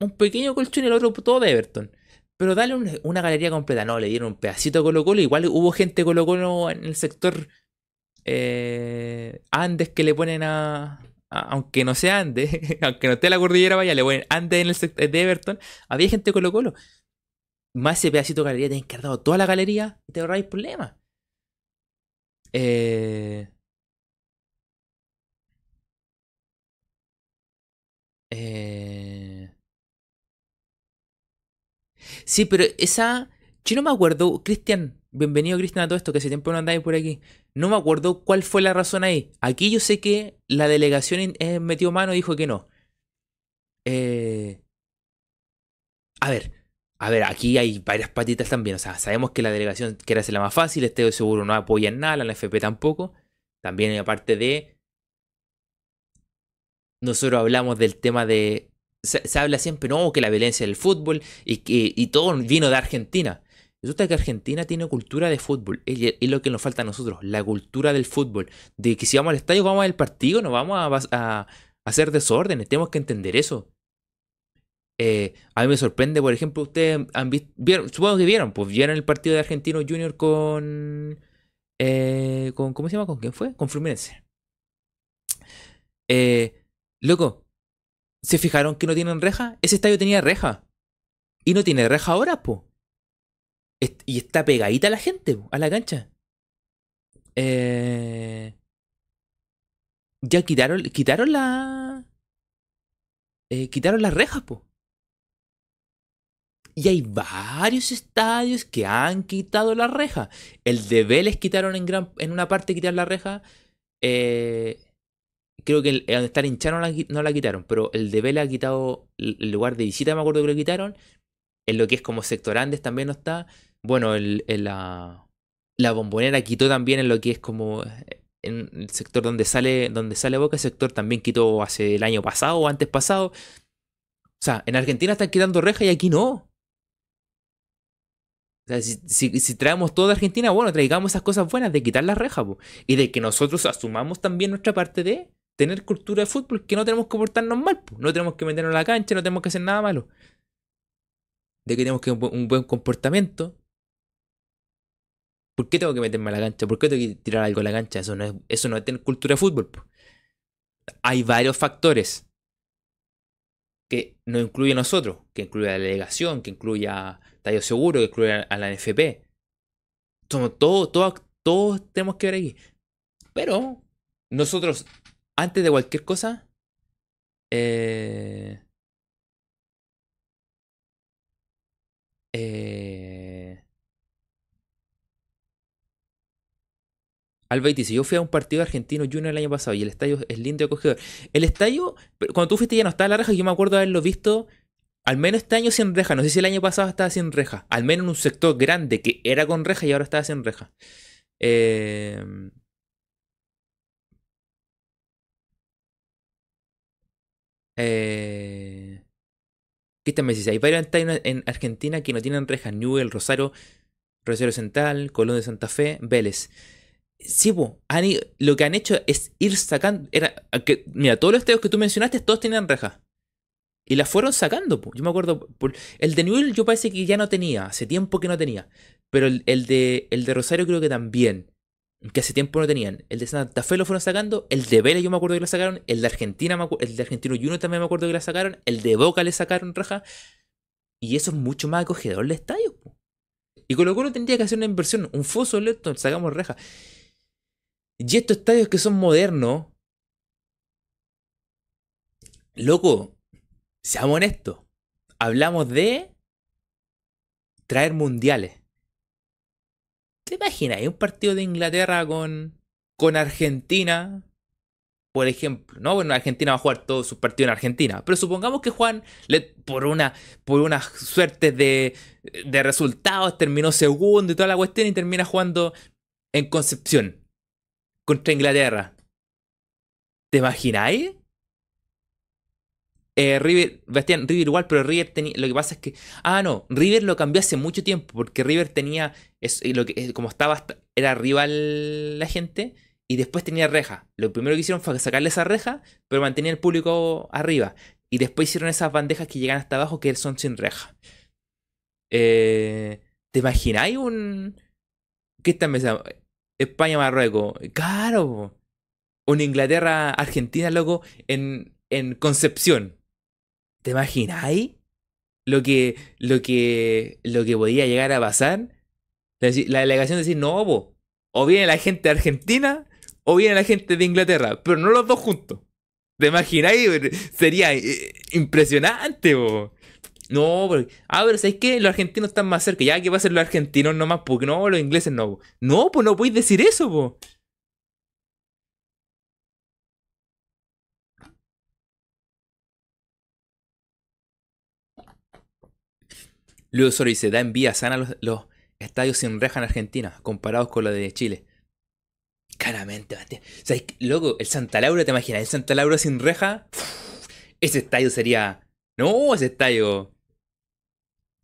un pequeño colchón y el otro todo de Everton. Pero dale una galería completa. No, le dieron un pedacito a Colo Colo. Igual hubo gente de Colo Colo en el sector eh, Andes que le ponen a, Aunque no sea Andes, aunque no esté la cordillera vaya, le ponen Andes en el sector de Everton. Había gente de Colo Colo. Más ese pedacito de galería te encargado toda la galería y te ahorráis problemas. Eh, eh, Sí, pero esa. Yo no me acuerdo, Cristian, bienvenido Cristian a todo esto, que hace tiempo no andáis por aquí. No me acuerdo cuál fue la razón ahí. Aquí yo sé que la delegación eh, metió mano y dijo que no. Eh... A ver, a ver, aquí hay varias patitas también. O sea, sabemos que la delegación quiere hacer la más fácil, este seguro no apoya en nada, la NFP tampoco. También aparte de. Nosotros hablamos del tema de se, habla siempre, no, que la violencia del fútbol y, que, y todo vino de Argentina. Resulta que Argentina tiene cultura de fútbol. Es lo que nos falta a nosotros, la cultura del fútbol. De que si vamos al estadio, vamos al partido, no vamos a, hacer desórdenes. Tenemos que entender eso. Eh, a mí me sorprende, por ejemplo, ustedes han visto, supongo que vieron, pues vieron el partido de Argentino Junior con, eh, con, ¿cómo se llama? ¿Con quién fue? Con Fluminense. Eh, loco, ¿Se fijaron que no tienen reja? Ese estadio tenía reja. Y no tiene reja ahora, po. Y está pegadita la gente, a la cancha. Ya quitaron, quitaron la... Quitaron las rejas, po. Y hay varios estadios que han quitado la reja. El de Vélez quitaron en, gran, en una parte quitar la reja. Eh, creo que el, donde está el no la, quitaron, pero el de Vela ha quitado el lugar de visita, me acuerdo que lo quitaron. En lo que es como sector Andes también no está. Bueno, el, la, bombonera quitó también en lo que es como en el sector donde sale, donde sale Boca, el sector también quitó hace el año pasado o antes pasado. O sea, en Argentina están quitando reja y aquí no. Sea, si, traemos todo de Argentina, bueno, traigamos esas cosas buenas de quitar la reja y de que nosotros asumamos también nuestra parte de tener cultura de fútbol que no tenemos que portarnos mal, no tenemos que meternos en la cancha, no tenemos que hacer nada malo. De que tenemos que un, un buen comportamiento. ¿Por qué tengo que meterme a la cancha? ¿Por qué tengo que tirar algo a la cancha? Eso no es, eso no es tener cultura de fútbol. Hay varios factores que no incluye a nosotros, que incluye a la delegación, que incluye a Tallo Seguro, que incluye a la NFP. Somos todos, todos, tenemos que ver aquí. Pero nosotros antes de cualquier cosa, eh, eh, Alba dice, yo fui a un partido argentino junior el año pasado y el estadio es lindo y acogedor. El estadio, cuando tú fuiste ya no estaba la reja, yo me acuerdo haberlo visto al menos este año sin reja. No sé si el año pasado estaba sin reja. Al menos en un sector grande que era con reja y ahora estaba sin reja. Eh, Eh, ¿Qué me dice? Hay varios en Argentina que no tienen rejas. Newell, Rosario, Rosario Central, Colón de Santa Fe, Vélez. Sí, lo que han hecho es ir sacando. Mira, todos los estadios que tú mencionaste, todos tenían rejas. Y las fueron sacando. Yo me acuerdo. el de Newell yo parece que ya no tenía. Hace tiempo que no tenía. Pero el, de, el de Rosario creo que también que hace tiempo no tenían. El de Santa Fe lo fueron sacando, el de Vélez yo me acuerdo que lo sacaron, el de Argentina, el de Argentino Junior también me acuerdo que lo sacaron, el de Boca le sacaron raja. Y eso es mucho más acogedor el estadio. Y con lo cual tendría que hacer una inversión, un foso electo, sacamos reja. Y estos estadios que son modernos, loco, seamos honestos, hablamos de traer mundiales. ¿Te imaginas? un partido de Inglaterra con, con Argentina, por ejemplo, ¿no? Bueno, Argentina va a jugar todos sus partidos en Argentina, pero supongamos que Juan, por una, por una suerte de, de resultados, terminó segundo y toda la cuestión y termina jugando en Concepción contra Inglaterra. ¿Te imagináis? Eh, River, Bastián, River igual, pero River tenía. Lo que pasa es que. Ah, no, River lo cambió hace mucho tiempo, porque River tenía. Es, lo que, como estaba, era rival la gente, y después tenía reja. Lo primero que hicieron fue sacarle esa reja, pero mantenía el público arriba. Y después hicieron esas bandejas que llegan hasta abajo que son sin reja. Eh, ¿Te imagináis un. ¿Qué está empezando? España-Marruecos. Claro. Una Inglaterra-Argentina, loco, en, en Concepción. ¿Te imagináis? Lo que, lo que, lo que podía llegar a pasar. La, delegación decir, no, o viene la gente de Argentina o viene la gente de Inglaterra, pero no los dos juntos. ¿Te imagináis? Sería eh, impresionante, bo. No, porque, ah, pero ¿sabes qué? Los argentinos están más cerca. Ya, ¿qué va a ser los argentinos nomás? Porque no, los ingleses no. No, pues no podéis decir eso, po. Luego solo dice, da en vía sana los, estadios sin reja en Argentina, comparados con los de Chile. Claramente. O sea, loco, el Santa Laura, ¿te imaginas? El Santa Laura sin reja. ese estadio sería. No, ese estadio.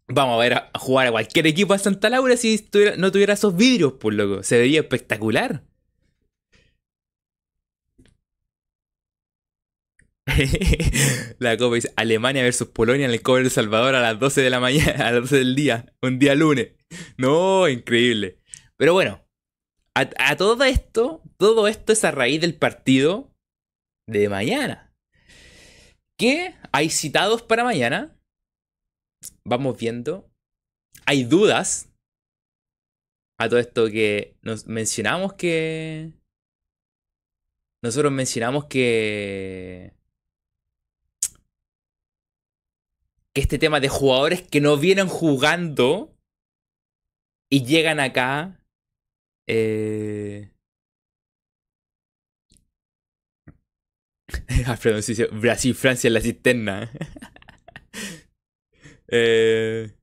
Vamos a ver a jugar a cualquier equipo de Santa Laura si no tuviera esos vidrios, pues loco. Se vería espectacular. la copa dice Alemania versus Polonia en el cover de Salvador a las 12 de la mañana, a las 12 del día, un día lunes. No, increíble. Pero bueno, a, todo esto, todo esto es a raíz del partido de mañana. ¿Qué? Hay citados para mañana. Vamos viendo. Hay dudas. A todo esto que nos mencionamos que. Nosotros mencionamos que. Que este tema de jugadores que no vienen jugando y llegan acá eh... Alfredo Brasil, Francia en la cisterna. eh...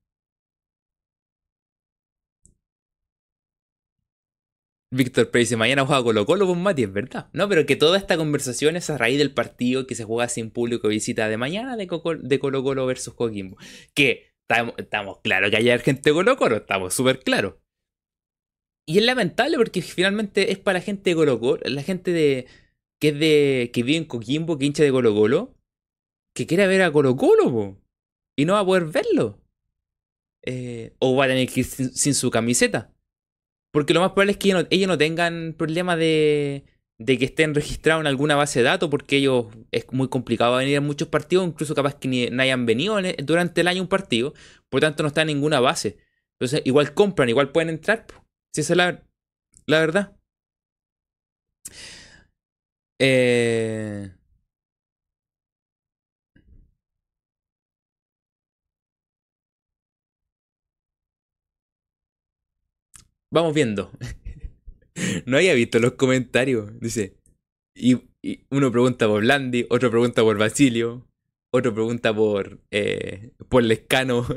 Víctor Pérez dice, mañana juega Colo Colo con Mati, es verdad. No, pero que toda esta conversación es a raíz del partido que se juega sin público visita de mañana de, de Colo Colo versus Coquimbo. Que estamos, claros que hay gente de Colo Colo, estamos súper claros. Y es lamentable porque finalmente es para la gente de Colo Colo, la gente de que es de que vive en Coquimbo, que hincha de Colo Colo, que quiere ver a Colo Colo, y no va a poder verlo. Eh, o va a tener que ir sin, su camiseta. Porque lo más probable es que ellos no, tengan problema de, de que estén registrados en alguna base de datos, porque ellos es muy complicado venir a muchos partidos, incluso capaz que ni, no hayan venido durante el año un partido, por tanto no está en ninguna base. Entonces, igual compran, igual pueden entrar. Si esa es la, la verdad. Eh... Vamos viendo. no había visto los comentarios. Dice. Y, uno pregunta por Blandi, otro pregunta por Basilio, otro pregunta por. Eh, por Lescano.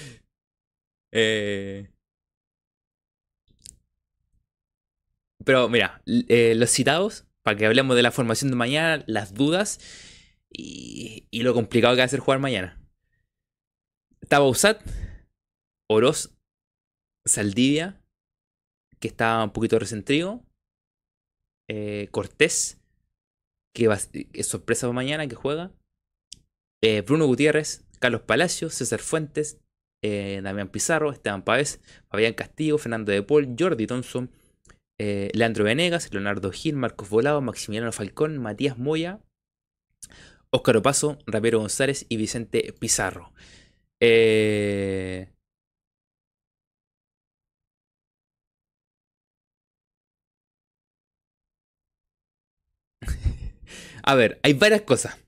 eh, Pero mira, eh, los citados, para que hablemos de la formación de mañana, las dudas y, lo complicado que va a ser jugar mañana. Usat, Oroz, Saldivia, que está un poquito recentrido. Eh, Cortés, que es sorpresa para mañana, que juega. Eh, Bruno Gutiérrez, Carlos Palacios, César Fuentes, Damián Pizarro, Esteban Páez, Fabián Castillo, Fernando de Paul, Jordi Thompson, eh, Leandro Venegas, Leonardo Gil, Marcos Volado, Maximiliano Falcón, Matías Moya, Óscar Opaso, Ramiro González y Vicente Pizarro. Eh, A ver, hay varias cosas.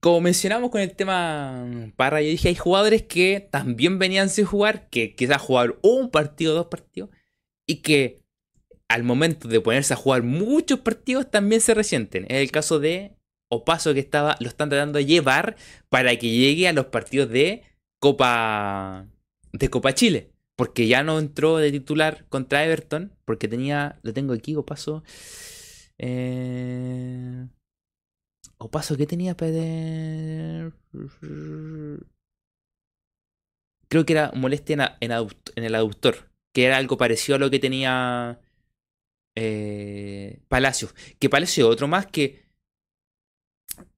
Como mencionamos con el tema Parra, yo dije, hay jugadores que también venían sin jugar, que quizás jugar un partido, dos partidos, y que al momento de ponerse a jugar muchos partidos también se resienten. Es el caso de Opaso que estaba, lo están tratando de llevar para que llegue a los partidos de Copa de Copa Chile. Porque ya no entró de titular contra Everton. Porque tenía. Lo tengo aquí, Opaso. Eh, Opaso, ¿qué tenía Peder? Creo que era molestia en, el aductor. Que era algo parecido a lo que tenía eh, Palacio. Que Palacio otro más que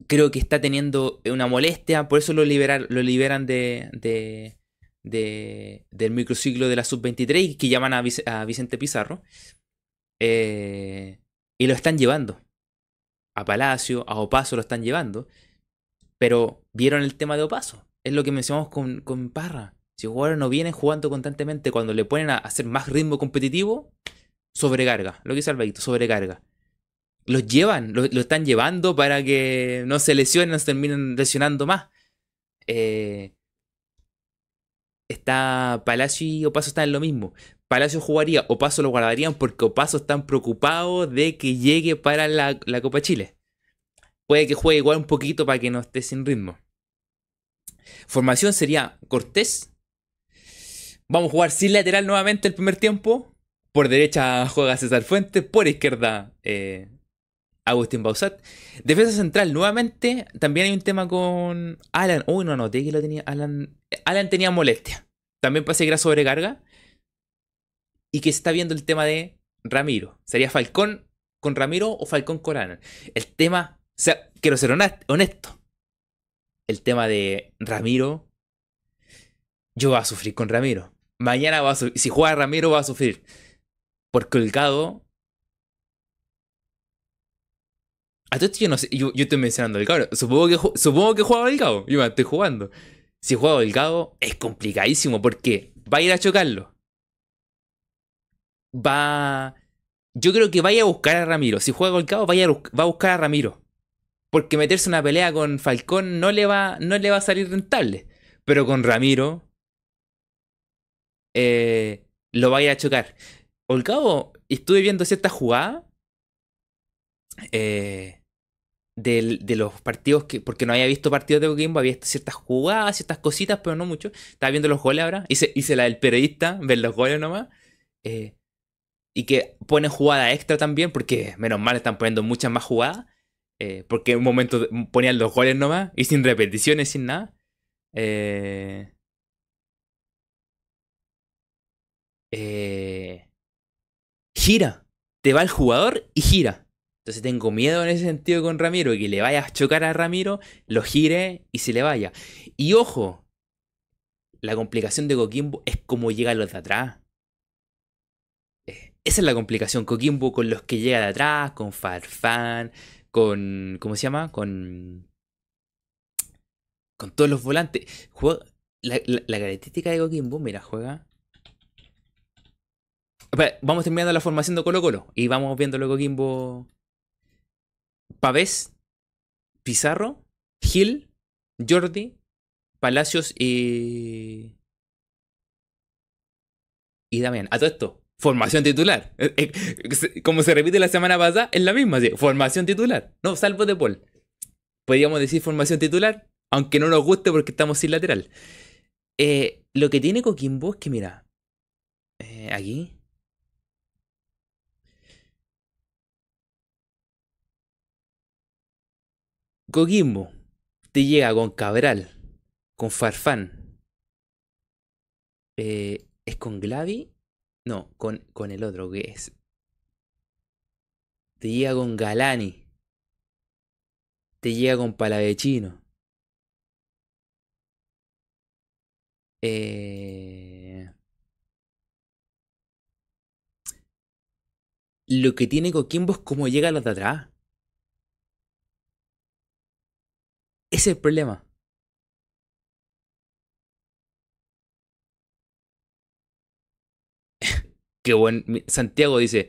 creo que está teniendo una molestia, por eso lo, lo liberan de, de, del microciclo de la sub-23 que llaman a, Vicente Pizarro. Eh, y lo están llevando. A Palacio, a Opaso lo están llevando. Pero vieron el tema de Opaso. Es lo que mencionamos con, con Parra. Si los jugadores no vienen jugando constantemente, cuando le ponen a hacer más ritmo competitivo, sobrecarga. Lo que dice Alvarito, sobrecarga. Los llevan, lo, están llevando para que no se lesionen, no se terminen lesionando más. Eh, está Palacio y Opaso están en lo mismo. Palacio jugaría, Opaso lo guardarían porque Opaso están preocupados de que llegue para la, Copa Chile. Puede que juegue igual un poquito para que no esté sin ritmo. Formación sería Cortés. Vamos a jugar sin lateral nuevamente el primer tiempo. Por derecha juega César Fuentes, por izquierda eh, Agustín Bausat. Defensa central, nuevamente, también hay un tema con Alan. Uy, no noté que lo tenía Alan. Alan tenía molestia. También parece que era sobrecarga. Y que está viendo el tema de Ramiro. ¿Sería Falcón con Ramiro o Falcón con Alan? El tema, o sea, quiero ser honesto. El tema de Ramiro. Yo voy a sufrir con Ramiro. Mañana va a sufrir. Si juega Ramiro, va a sufrir. Porque Holgado. A todo yo no sé. Yo, estoy mencionando el cabro. Supongo que, supongo que juega Holgado. Yo me estoy jugando. Si juega Holgado, es complicadísimo. Porque va a ir a chocarlo. Va. Yo creo que vaya a buscar a Ramiro. Si juega Holgado, vaya va a buscar a Ramiro. Porque meterse una pelea con Falcón no le va, no le va a salir rentable. Pero con Ramiro. Eh, lo vaya a chocar. Holgado, estuve viendo ciertas jugadas eh, de, los partidos que. Porque no había visto partidos de Coquimbo, había visto ciertas jugadas, ciertas cositas, pero no mucho. Estaba viendo los goles ahora. Hice, hice la del periodista, ver los goles nomás. Eh, y que pone jugada extra también, porque menos mal están poniendo muchas más jugadas. Eh, porque en un momento ponían los goles nomás y sin repeticiones, sin nada. Eh, eh, gira. Te va el jugador y gira. Entonces tengo miedo en ese sentido con Ramiro, que le vaya a chocar a Ramiro, lo gire y se le vaya. Y ojo, la complicación de Coquimbo es cómo llega los de atrás. Esa es la complicación. Coquimbo con los que llega de atrás, con Farfán, con. ¿Cómo se llama? Con. Con todos los volantes. la, característica de Coquimbo, mira, juega vamos terminando la formación de Colo Colo y vamos viendo luego Coquimbo. Pavés, Pizarro, Gil, Jordi, Palacios y. Y Damián. A todo esto, formación titular. Eh, eh, como se repite la semana pasada, es la misma, formación titular. No, salvo de Paul. Podríamos decir formación titular, aunque no nos guste porque estamos sin lateral. Eh, lo que tiene Coquimbo es que, mira, aquí Coquimbo te llega con Cabral, con Farfán. ¿Es con Glavi? No, con, con el otro que es. Te llega con Galani. Te llega con Palavecino. Eh... Lo que tiene Coquimbo es cómo llega a los de atrás. Ese es el problema. Santiago dice.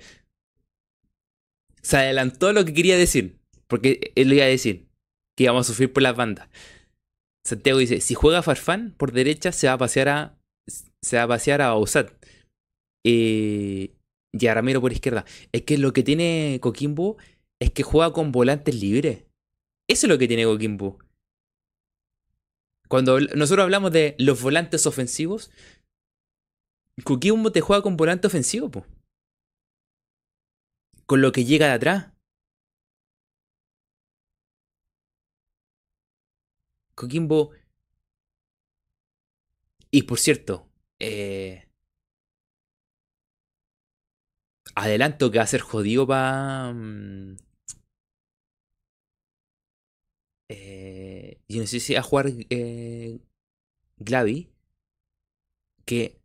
Se adelantó lo que quería decir. Porque él lo iba a decir. Que íbamos a sufrir por las bandas. Santiago dice: si juega Farfán por derecha, se va a pasear a. Se va a pasear a. Eh, y a Ramiro por izquierda. Es que lo que tiene Coquimbo es que juega con volantes libres. Eso es lo que tiene Coquimbo. Cuando nosotros hablamos de los volantes ofensivos, Coquimbo te juega con volante ofensivo, po. Con lo que llega de atrás. Coquimbo. Y por cierto, eh, adelanto que va a ser jodido para. Mm, eh, yo no sé si a jugar eh, Glavi, que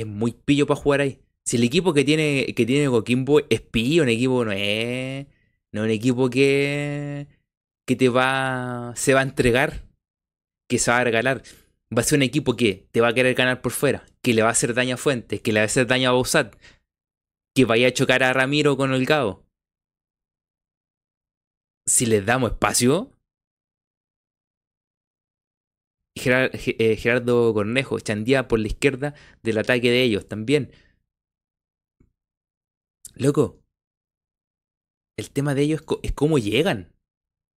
es muy pillo para jugar ahí. Si el equipo que tiene, que tiene Coquimbo es pillo, un equipo no es. No un equipo que. que te va. se va a entregar. Que se va a regalar. Va a ser un equipo que te va a querer ganar por fuera. Que le va a hacer daño a Fuentes. Que le va a hacer daño a Bausat. Que vaya a chocar a Ramiro con el Gao. Si les damos espacio, eh, Gerardo Cornejo, Chandía por la izquierda del ataque de ellos también. Loco, el tema de ellos es, cómo llegan.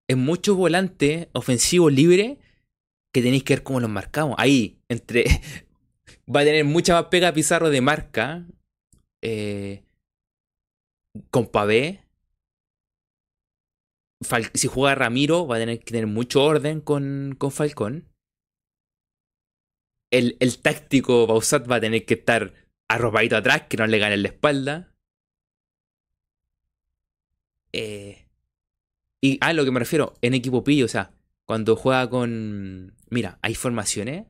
Es mucho volante ofensivo libre que tenéis que ver cómo los marcamos. Ahí, entre. va a tener mucha más pega Pizarro de marca. Eh, con Pavé. si juega Ramiro, va a tener que tener mucho orden con, con Falcón el, táctico Bausat va a tener que estar arropadito atrás, que no le gane la espalda. Eh, y a lo que me refiero, en equipo pillo, o sea, cuando juega con. Mira, hay formaciones.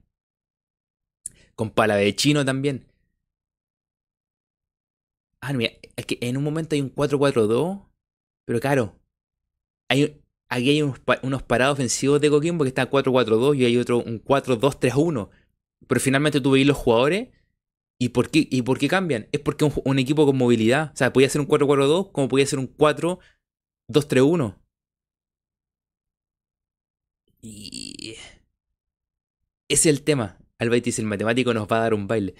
Con pala de chino también. Ah, mira, es que en un momento hay un 4-4-2. Pero claro, hay, aquí hay unos, unos parados ofensivos de Coquimbo que está 4-4-2 y hay otro, un 4-2-3-1 pero finalmente tú veis los jugadores ¿Y por, qué, ¿Y por qué cambian? Es porque un, un equipo con movilidad. O sea, podía ser un 4-4-2 como podía ser un 4-2-3-1. Y. Ese es el tema. Albaitis, el matemático nos va a dar un baile.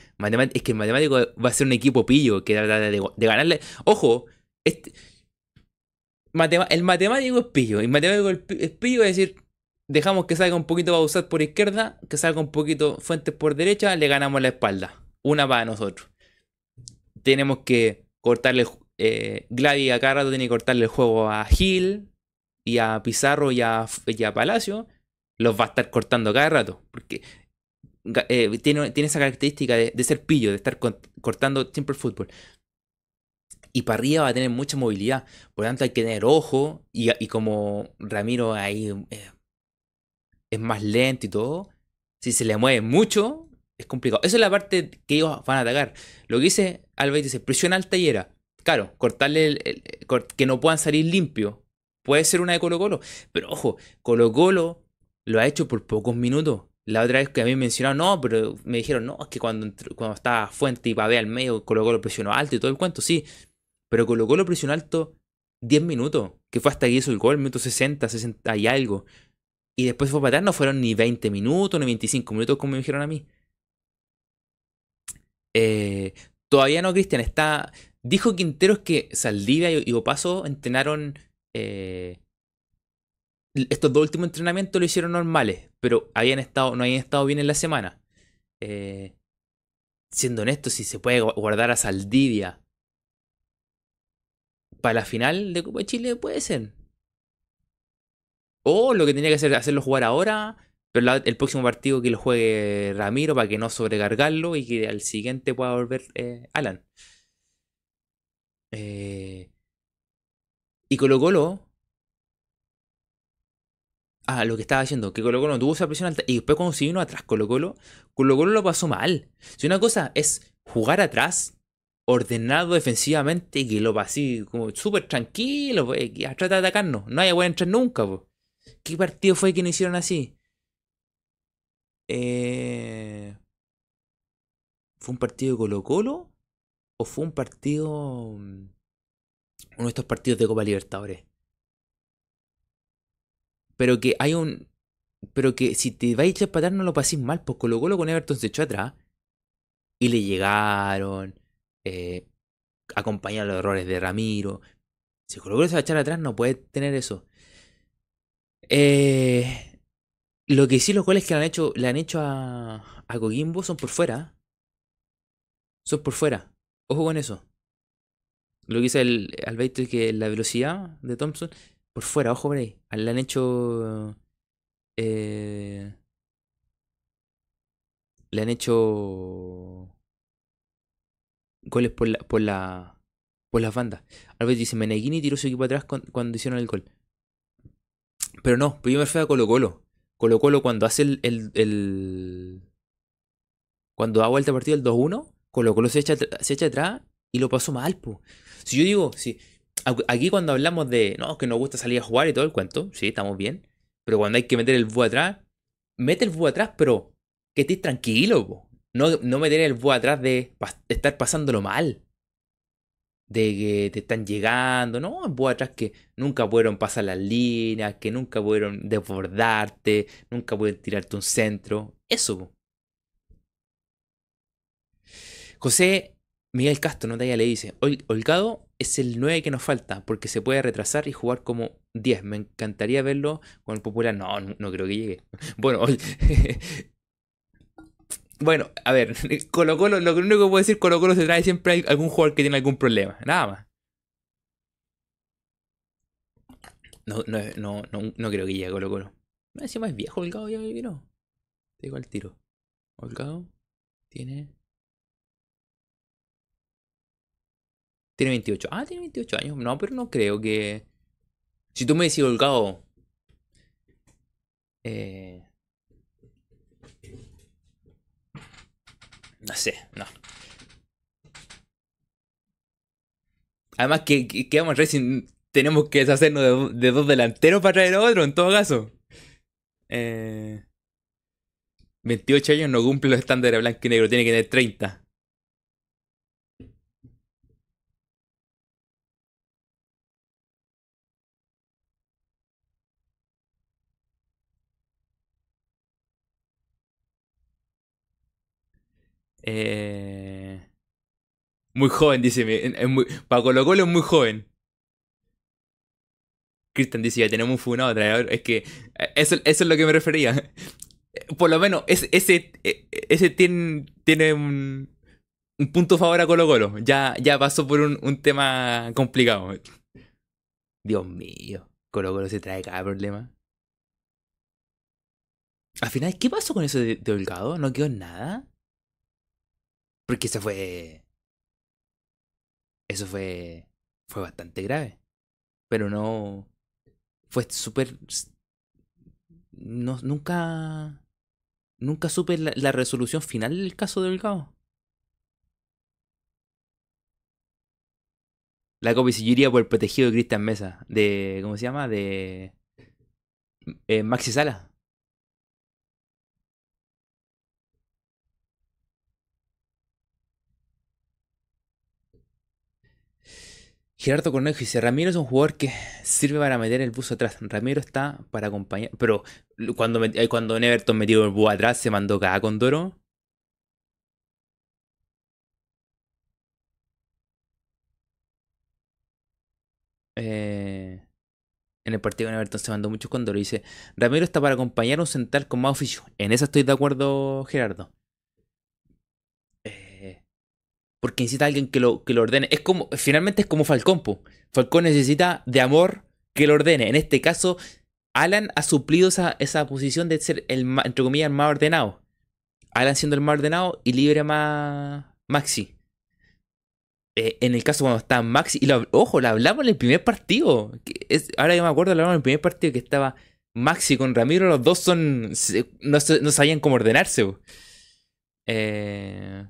es que el matemático va a ser un equipo pillo que trata de, de, ganarle. Ojo, este, el matemático es pillo. El matemático es pillo es decir, dejamos que salga un poquito Bausat por izquierda, que salga un poquito Fuentes por derecha, le ganamos la espalda. Una para nosotros. Tenemos que cortarle. Eh, Gladi a cada rato tiene que cortarle el juego a Gil y a Pizarro y a, Palacio. Los va a estar cortando cada rato. Porque eh, tiene, tiene, esa característica de, ser pillo, de estar cortando siempre el fútbol. Y para arriba va a tener mucha movilidad. Por lo tanto, hay que tener ojo. Y, como Ramiro ahí eh, es más lento y todo, si se le mueve mucho, es complicado. Esa es la parte que ellos van a atacar. Lo que dice Albert dice, presión alta y era. Claro, cortarle el, que no puedan salir limpios. Puede ser una de Colo Colo. Pero ojo, Colo Colo lo ha hecho por pocos minutos. La otra vez que a mí me mencionaron, no, pero me dijeron, no, es que cuando, cuando estaba Fuente y Pavé al medio, Colo Colo presionó alto y todo el cuento, sí. Pero Colo Colo presionó alto 10 minutos, que fue hasta que hizo el gol, minuto 60, 60 y algo. Y después fue para no fueron ni 20 minutos, ni 25 minutos como me dijeron a mí. Eh, todavía no, Cristian, está... Dijo Quinteros que Saldivia y Opaso entrenaron... Eh, estos dos últimos entrenamientos lo hicieron normales, pero habían estado, no habían estado bien en la semana. Eh, siendo honesto, si se puede guardar a Saldivia para la final de Copa de Chile, puede ser. O lo que tenía que hacer hacerlo jugar ahora, pero el próximo partido que lo juegue Ramiro para que no sobrecargarlo y que al siguiente pueda volver eh, Alan. Eh, y Colo Colo. Ah, lo que estaba haciendo, que Colo Colo tuvo esa presión alta. Y después cuando se vino atrás Colo Colo, Colo Colo lo pasó mal. Si una cosa es jugar atrás, ordenado defensivamente, y que lo pasé como súper tranquilo, pues, que trata de atacarnos. No haya a entrar nunca, pues. ¿Qué partido fue que no hicieron así? Eh, ¿Fue un partido de Colo Colo? ¿O fue un partido... Mm, uno de estos partidos de Copa Libertadores? Pero que hay un... Pero que si te vais a empatar no lo paséis mal, pues Colo Colo con Everton se echó atrás. Y le llegaron. Eh, acompañar los errores de Ramiro. Si Colo Colo se va a echar atrás, no puede tener eso. Eh, lo que sí los goles que le han hecho, le han hecho a, a Coquimbo son por fuera. Son por fuera. Ojo con eso. Lo que dice el Alberto es que la velocidad de Thompson, por fuera, ojo por ahí. Le han hecho. Eh, le han hecho. Goles por la. por la. por las bandas. Alberto dice: Meneghini tiró su equipo atrás cuando hicieron el gol. Pero no, pues yo me refiero a Colo Colo. Colo Colo cuando hace el. el, cuando da vuelta partido el 2-1, Colo Colo se echa, se echa atrás y lo pasó mal, pues. Si yo digo, si, aquí cuando hablamos de, no, que nos gusta salir a jugar y todo el cuento, sí, estamos bien. Pero cuando hay que meter el búho atrás, mete el búho atrás, pero que estés tranquilo, po. No, no meter el búho atrás de, estar pasándolo mal. De que te están llegando, no, búho atrás que nunca pudieron pasar las líneas, que nunca pudieron desbordarte, nunca pudieron tirarte un centro. Eso. José Miguel Castro, no te le dice, Holgado es el 9 que nos falta, porque se puede retrasar y jugar como 10. Me encantaría verlo con el popular. No, no, creo que llegue. Bueno, bueno, a ver, Colo Colo, lo único que puedo decir, Colo Colo se trae siempre hay algún jugador que tiene algún problema, nada más. No, no, no, no, no creo que llegue Colo Colo. No, encima es viejo Holgado ya vino. Te digo al tiro. Holgado tiene Tiene 28. Ah, tiene 28 años. No, pero no creo que. Si tú me decís Holgado. Eh... No sé, no. Además que, que, a si tenemos que deshacernos de, dos delanteros para traer a otro, en todo caso. Eh, 28 años no cumple los estándares blanco y negro, tiene que tener 30. Eh, muy joven, dice. para Colo Colo es muy joven. Cristian dice, ya tenemos un funado traidor. Es que eh, eso, eso, es lo que me refería. Por lo menos ese, e, ese tiene, tiene un, un, punto favor a Colo Colo. Ya, ya pasó por un, un, tema complicado. Dios mío. Colo Colo se trae cada problema. Al final, ¿qué pasó con eso de, de Holgado? ¿No quedó nada? Porque eso fue. Eso fue. Fue bastante grave. Pero no. Fue súper. No, nunca. Nunca supe la, resolución final del caso de Delgado. La copicillería por el protegido de Cristian Mesa. De. ¿Cómo se llama? De. Eh, Maxi Sala. Gerardo Cornejo dice, Ramiro es un jugador que sirve para meter el bus atrás. Ramiro está para acompañar. Pero cuando, eh, cuando Neverton metió el bus atrás, se mandó cada Condoro. Eh, en el partido de Everton se mandó muchos Condoro. Dice, Ramiro está para acompañar un central con más oficio. En eso estoy de acuerdo, Gerardo. Porque necesita alguien que lo, que lo ordene. Es como, finalmente es como Falcón, Falcón necesita de amor que lo ordene. En este caso, Alan ha suplido esa, esa posición de ser el, entre comillas, más ordenado. Alan siendo el más ordenado y libre más Maxi. Eh, en el caso cuando está Maxi, y lo, ojo, lo hablamos en el primer partido. es, ahora yo me acuerdo, lo hablamos en el primer partido que estaba Maxi con Ramiro, los dos son. No, no sabían cómo ordenarse. Eh,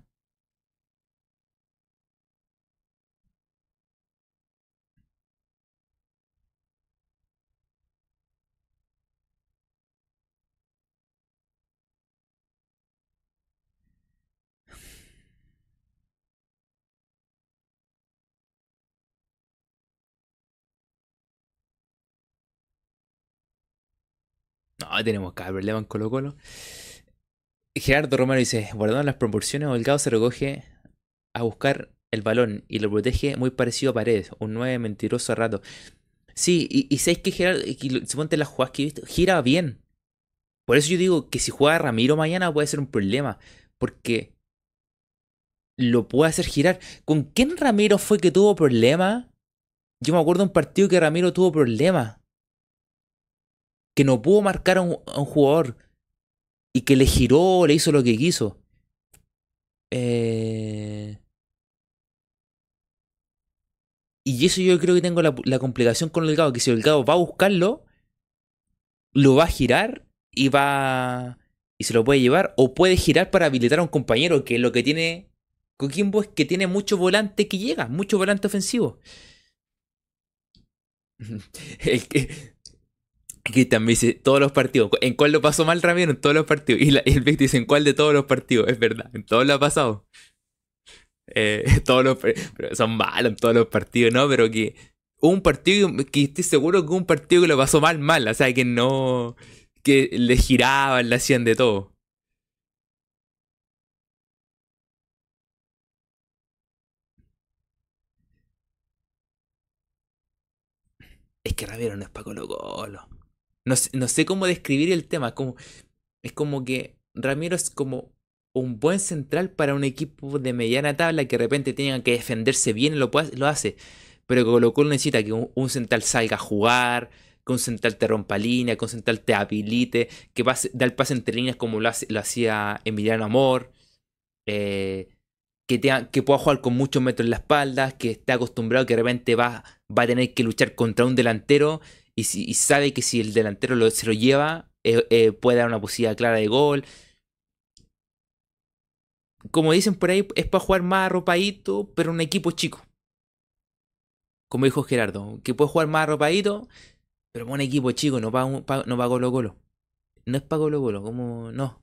No, tenemos cada problema en Colo Colo. Gerardo Romero dice, guardando las proporciones, Holgado se recoge a buscar el balón y lo protege muy parecido a Paredes, un 9 mentiroso a rato. Sí, y, y sabéis que Gerardo, suponte las jugadas que he visto, gira bien. Por eso yo digo que si juega Ramiro mañana puede ser un problema. Porque lo puede hacer girar. ¿Con quién Ramiro fue que tuvo problemas? Yo me acuerdo un partido que Ramiro tuvo problemas. Que no pudo marcar a un, jugador. Y que le giró, le hizo lo que quiso. Eh... Y eso yo creo que tengo la, complicación con el que si el va a buscarlo, lo va a girar y va y se lo puede llevar o puede girar para habilitar a un compañero, que lo que tiene Coquimbo es que tiene mucho volante que llega, mucho volante ofensivo. el que, que también dice todos los partidos. ¿En cuál lo pasó mal Ramiro? En todos los partidos. Y, el Vic dice en cuál de todos los partidos. Es verdad, en todos lo ha pasado. Eh, todos los, pero son malos en todos los partidos, ¿no? Pero que un partido que estoy seguro que un partido que lo pasó mal, mal. O sea, que no que le giraban, le hacían de todo. Es que Ramiro no es para Colo Colo. No, no, sé cómo describir el tema. Como, es como que Ramiro es como un buen central para un equipo de mediana tabla que de repente tenga que defenderse bien y lo, lo hace. Pero Colo Colo necesita que un central salga a jugar, que un central te rompa línea, que un central te habilite, que pase, da el pase entre líneas como lo, hacía Emiliano Amor, eh, que, que pueda jugar con muchos metros en la espalda, que esté acostumbrado que de repente va, va a tener que luchar contra un delantero y, si, sabe que si el delantero se lo lleva, eh, eh, puede dar una posibilidad clara de gol. Como dicen por ahí, es para jugar más arropadito, pero un equipo chico. Como dijo Gerardo, que puede jugar más arropadito, pero un equipo chico, no para no pa Colo Colo. No es para Colo Colo, como no.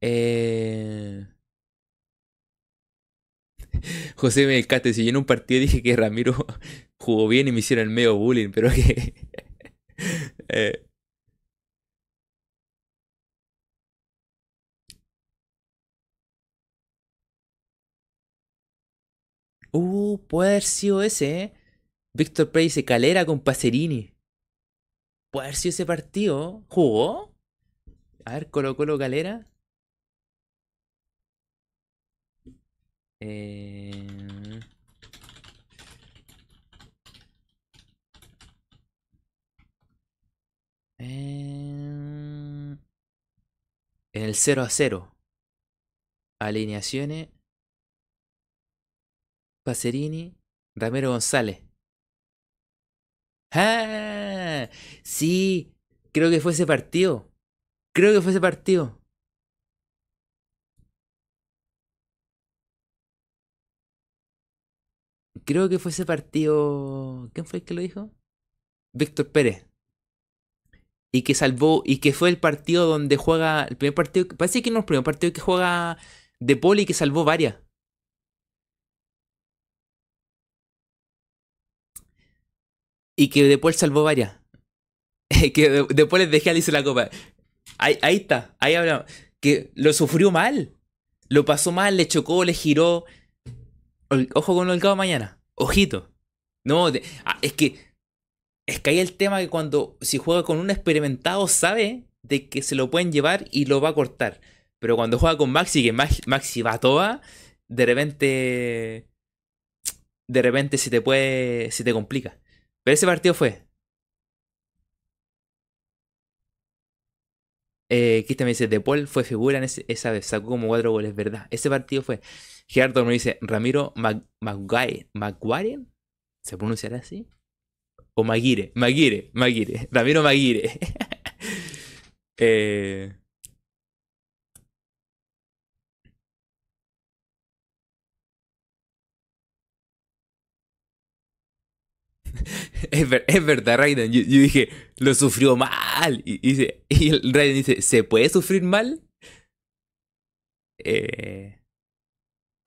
Eh... José me descaste, si yo en un partido dije que Ramiro jugó bien y me hicieron el medio bullying, pero que... eh... Uh, puede haber sido ese, ¿eh? Víctor Pérez dice Calera con Pacerini. Puede haber sido ese partido. ¿Jugó? A ver, Colo Colo Calera. Eh... En el 0 a 0. Alineaciones. Pacerini, Ramiro González. ¡Ah! Sí, creo que fue ese partido. Creo que fue ese partido. Creo que fue ese partido. ¿Quién fue el que lo dijo? Víctor Pérez. Y que salvó. Y que fue el partido donde juega. El primer partido. Parece que no es el primer partido que juega De Poli y que salvó varias. Y que después salvó varias. que después les dejé a Alice la copa. Ahí, ahí está, ahí hablamos. Que lo sufrió mal. Lo pasó mal, le chocó, le giró. Ojo con el cabo mañana. Ojito. No, ah, es que. Es que hay el tema que cuando si juega con un experimentado sabe de que se lo pueden llevar y lo va a cortar. Pero cuando juega con Maxi, que Maxi va toda, de repente. De repente se te puede. se te complica. Pero ese partido fue. Eh, Cristian me dice, De Paul fue figura en esa vez, sacó como cuatro goles, ¿verdad? Ese partido fue. Gerardo me dice, Ramiro Maguire, ¿se pronunciará así? O Maguire, Maguire, Maguire, Ramiro Maguire. eh, es, verdad, Raiden. Yo, dije, lo sufrió mal. Y, y el Raiden dice, ¿se puede sufrir mal? Eh,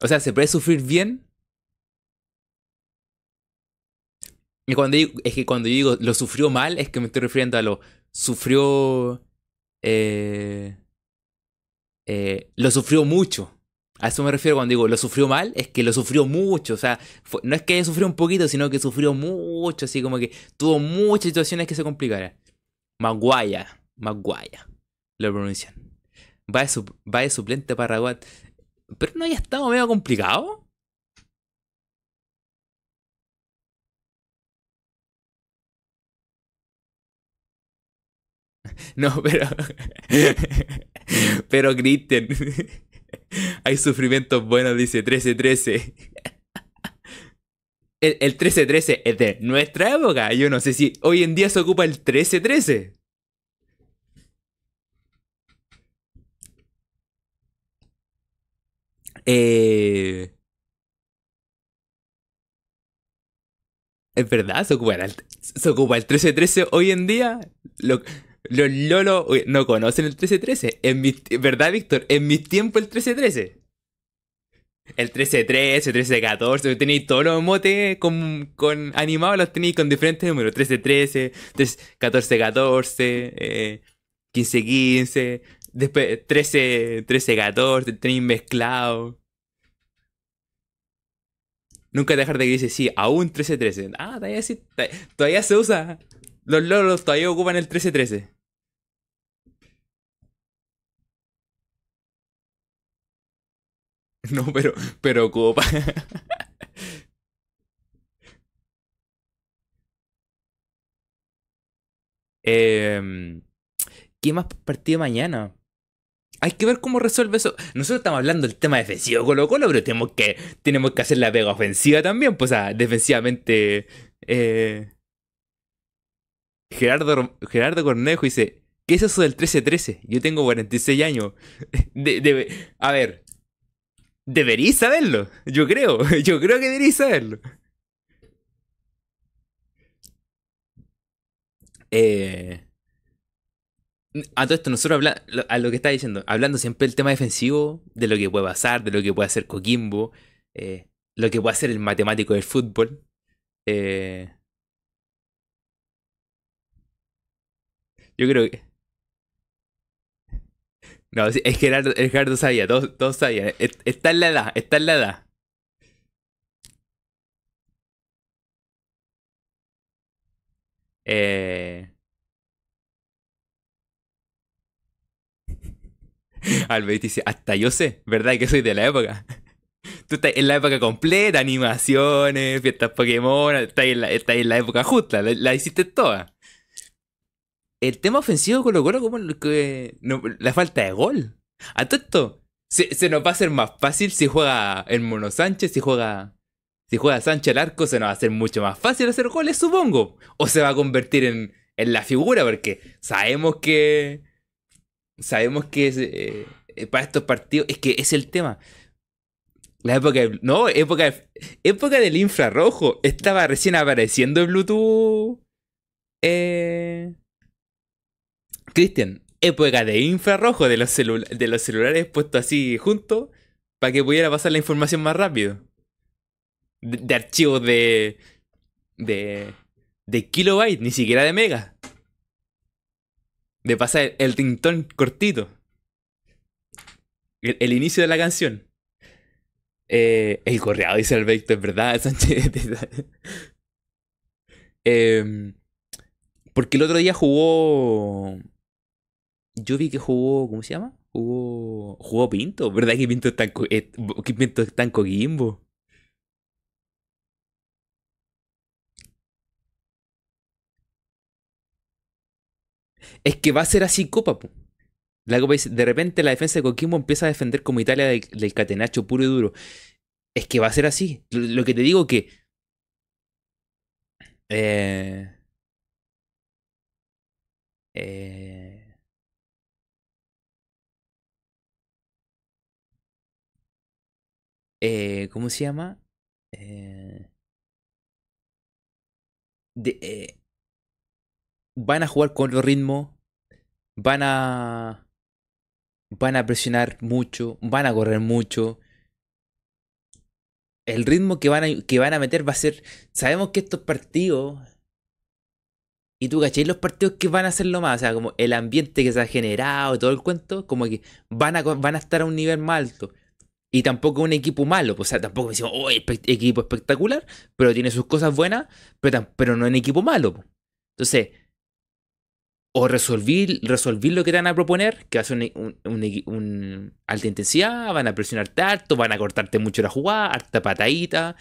o sea, ¿se puede sufrir bien? Y cuando es que cuando yo digo lo sufrió mal, es que me estoy refiriendo a lo sufrió. Eh, eh, lo sufrió mucho. A eso me refiero cuando digo lo sufrió mal, es que lo sufrió mucho. O sea, no es que sufrido un poquito, sino que sufrió mucho, así como que tuvo muchas situaciones que se complicaran. Maguaya, Maguaya, lo pronuncian. Va de, va de suplente para Raguat. Pero no haya estado medio complicado. No, pero. pero, Cristian. Hay sufrimientos buenos, dice 1313. El, el 1313 es de nuestra época. Yo no sé si hoy en día se ocupa el 1313. Eh, es verdad, se ocupa el, se ocupa el 1313 hoy en día. Lo, los lolos no conocen el 1313. En mi, ¿Verdad, Víctor? En mis tiempos el 1313. El 1313, 1314, tenéis todos los motes con, con animados, los tenéis con diferentes números. 1313, 1414, eh, 1515, después 13, 14, tenéis mezclado. Nunca dejar de que dice, sí, aún 1313. Ah, todavía, sí, todavía se usa. Los lolos todavía ocupan el 1313. No, pero, pero Copa. eh, ¿Qué más partido mañana? Hay que ver cómo resuelve eso. Nosotros estamos hablando del tema defensivo Colo Colo, pero tenemos que, tenemos que hacer la pega ofensiva también. Pues, o defensivamente. Eh, Gerardo, Gerardo Cornejo dice: ¿Qué es eso del 13-13? Yo tengo 46 años. a ver, Deberíais saberlo, yo creo, yo creo que deberíais saberlo. Eh, a todo esto, nosotros hablando, a lo que está diciendo, hablando siempre del tema defensivo, de lo que puede pasar, de lo que puede hacer Coquimbo, eh, lo que puede hacer el matemático del fútbol. Eh, yo creo que no, es Gerardo, es Gerardo sabía, todos, todos sabían. Está en la edad, está en la edad. Eh... Albert dice, hasta yo sé, ¿verdad? Que soy de la época. Tú estás en la época completa, animaciones, fiestas Pokémon, estás en la, estás en la época justa, la hiciste toda el tema ofensivo Colo Colo como que la falta de gol. A todo esto, se, nos va a hacer más fácil si juega el Mono Sánchez, si juega si juega Sánchez al arco, se nos va a hacer mucho más fácil hacer goles, supongo. O se va a convertir en, en la figura, porque sabemos que sabemos que eh, para estos partidos es que es el tema. La época no, época época del infrarrojo, estaba recién apareciendo el Bluetooth eh Cristian, época de infrarrojo de los, de los celulares puestos así juntos para que pudiera pasar la información más rápido. De, archivos de, de. de kilobytes, ni siquiera de megas. De pasar el, tintón cortito. El, inicio de la canción. Eh, el correado dice Alberto, es verdad, Sánchez. eh, porque el otro día jugó yo vi que jugó, ¿cómo se llama? Jugó, jugó Pinto, ¿verdad que Pinto está en, eh, Pinto está en Coquimbo? Es que va a ser así Copa. La Copa de repente la defensa de Coquimbo empieza a defender como Italia del, catenacho puro y duro. Es que va a ser así. Lo, que te digo que... Eh, eh, Eh, ¿Cómo se llama? Eh, eh, van a jugar con otro ritmo. Van a. Van a presionar mucho. Van a correr mucho. El ritmo que van a, que van a meter va a ser. Sabemos que estos partidos. Y tú cachéis los partidos que van a hacerlo más, o sea, como el ambiente que se ha generado, todo el cuento, como que van a, van a estar a un nivel más alto. Y tampoco un equipo malo, pues, o sea, tampoco decimos, oh, equipo espectacular, pero tiene sus cosas buenas, pero, pero no un equipo malo. Entonces, o resolver, resolver lo que te van a proponer, que va a ser un, un, alta intensidad, van a presionarte harto, van a cortarte mucho la jugada, harta patadita,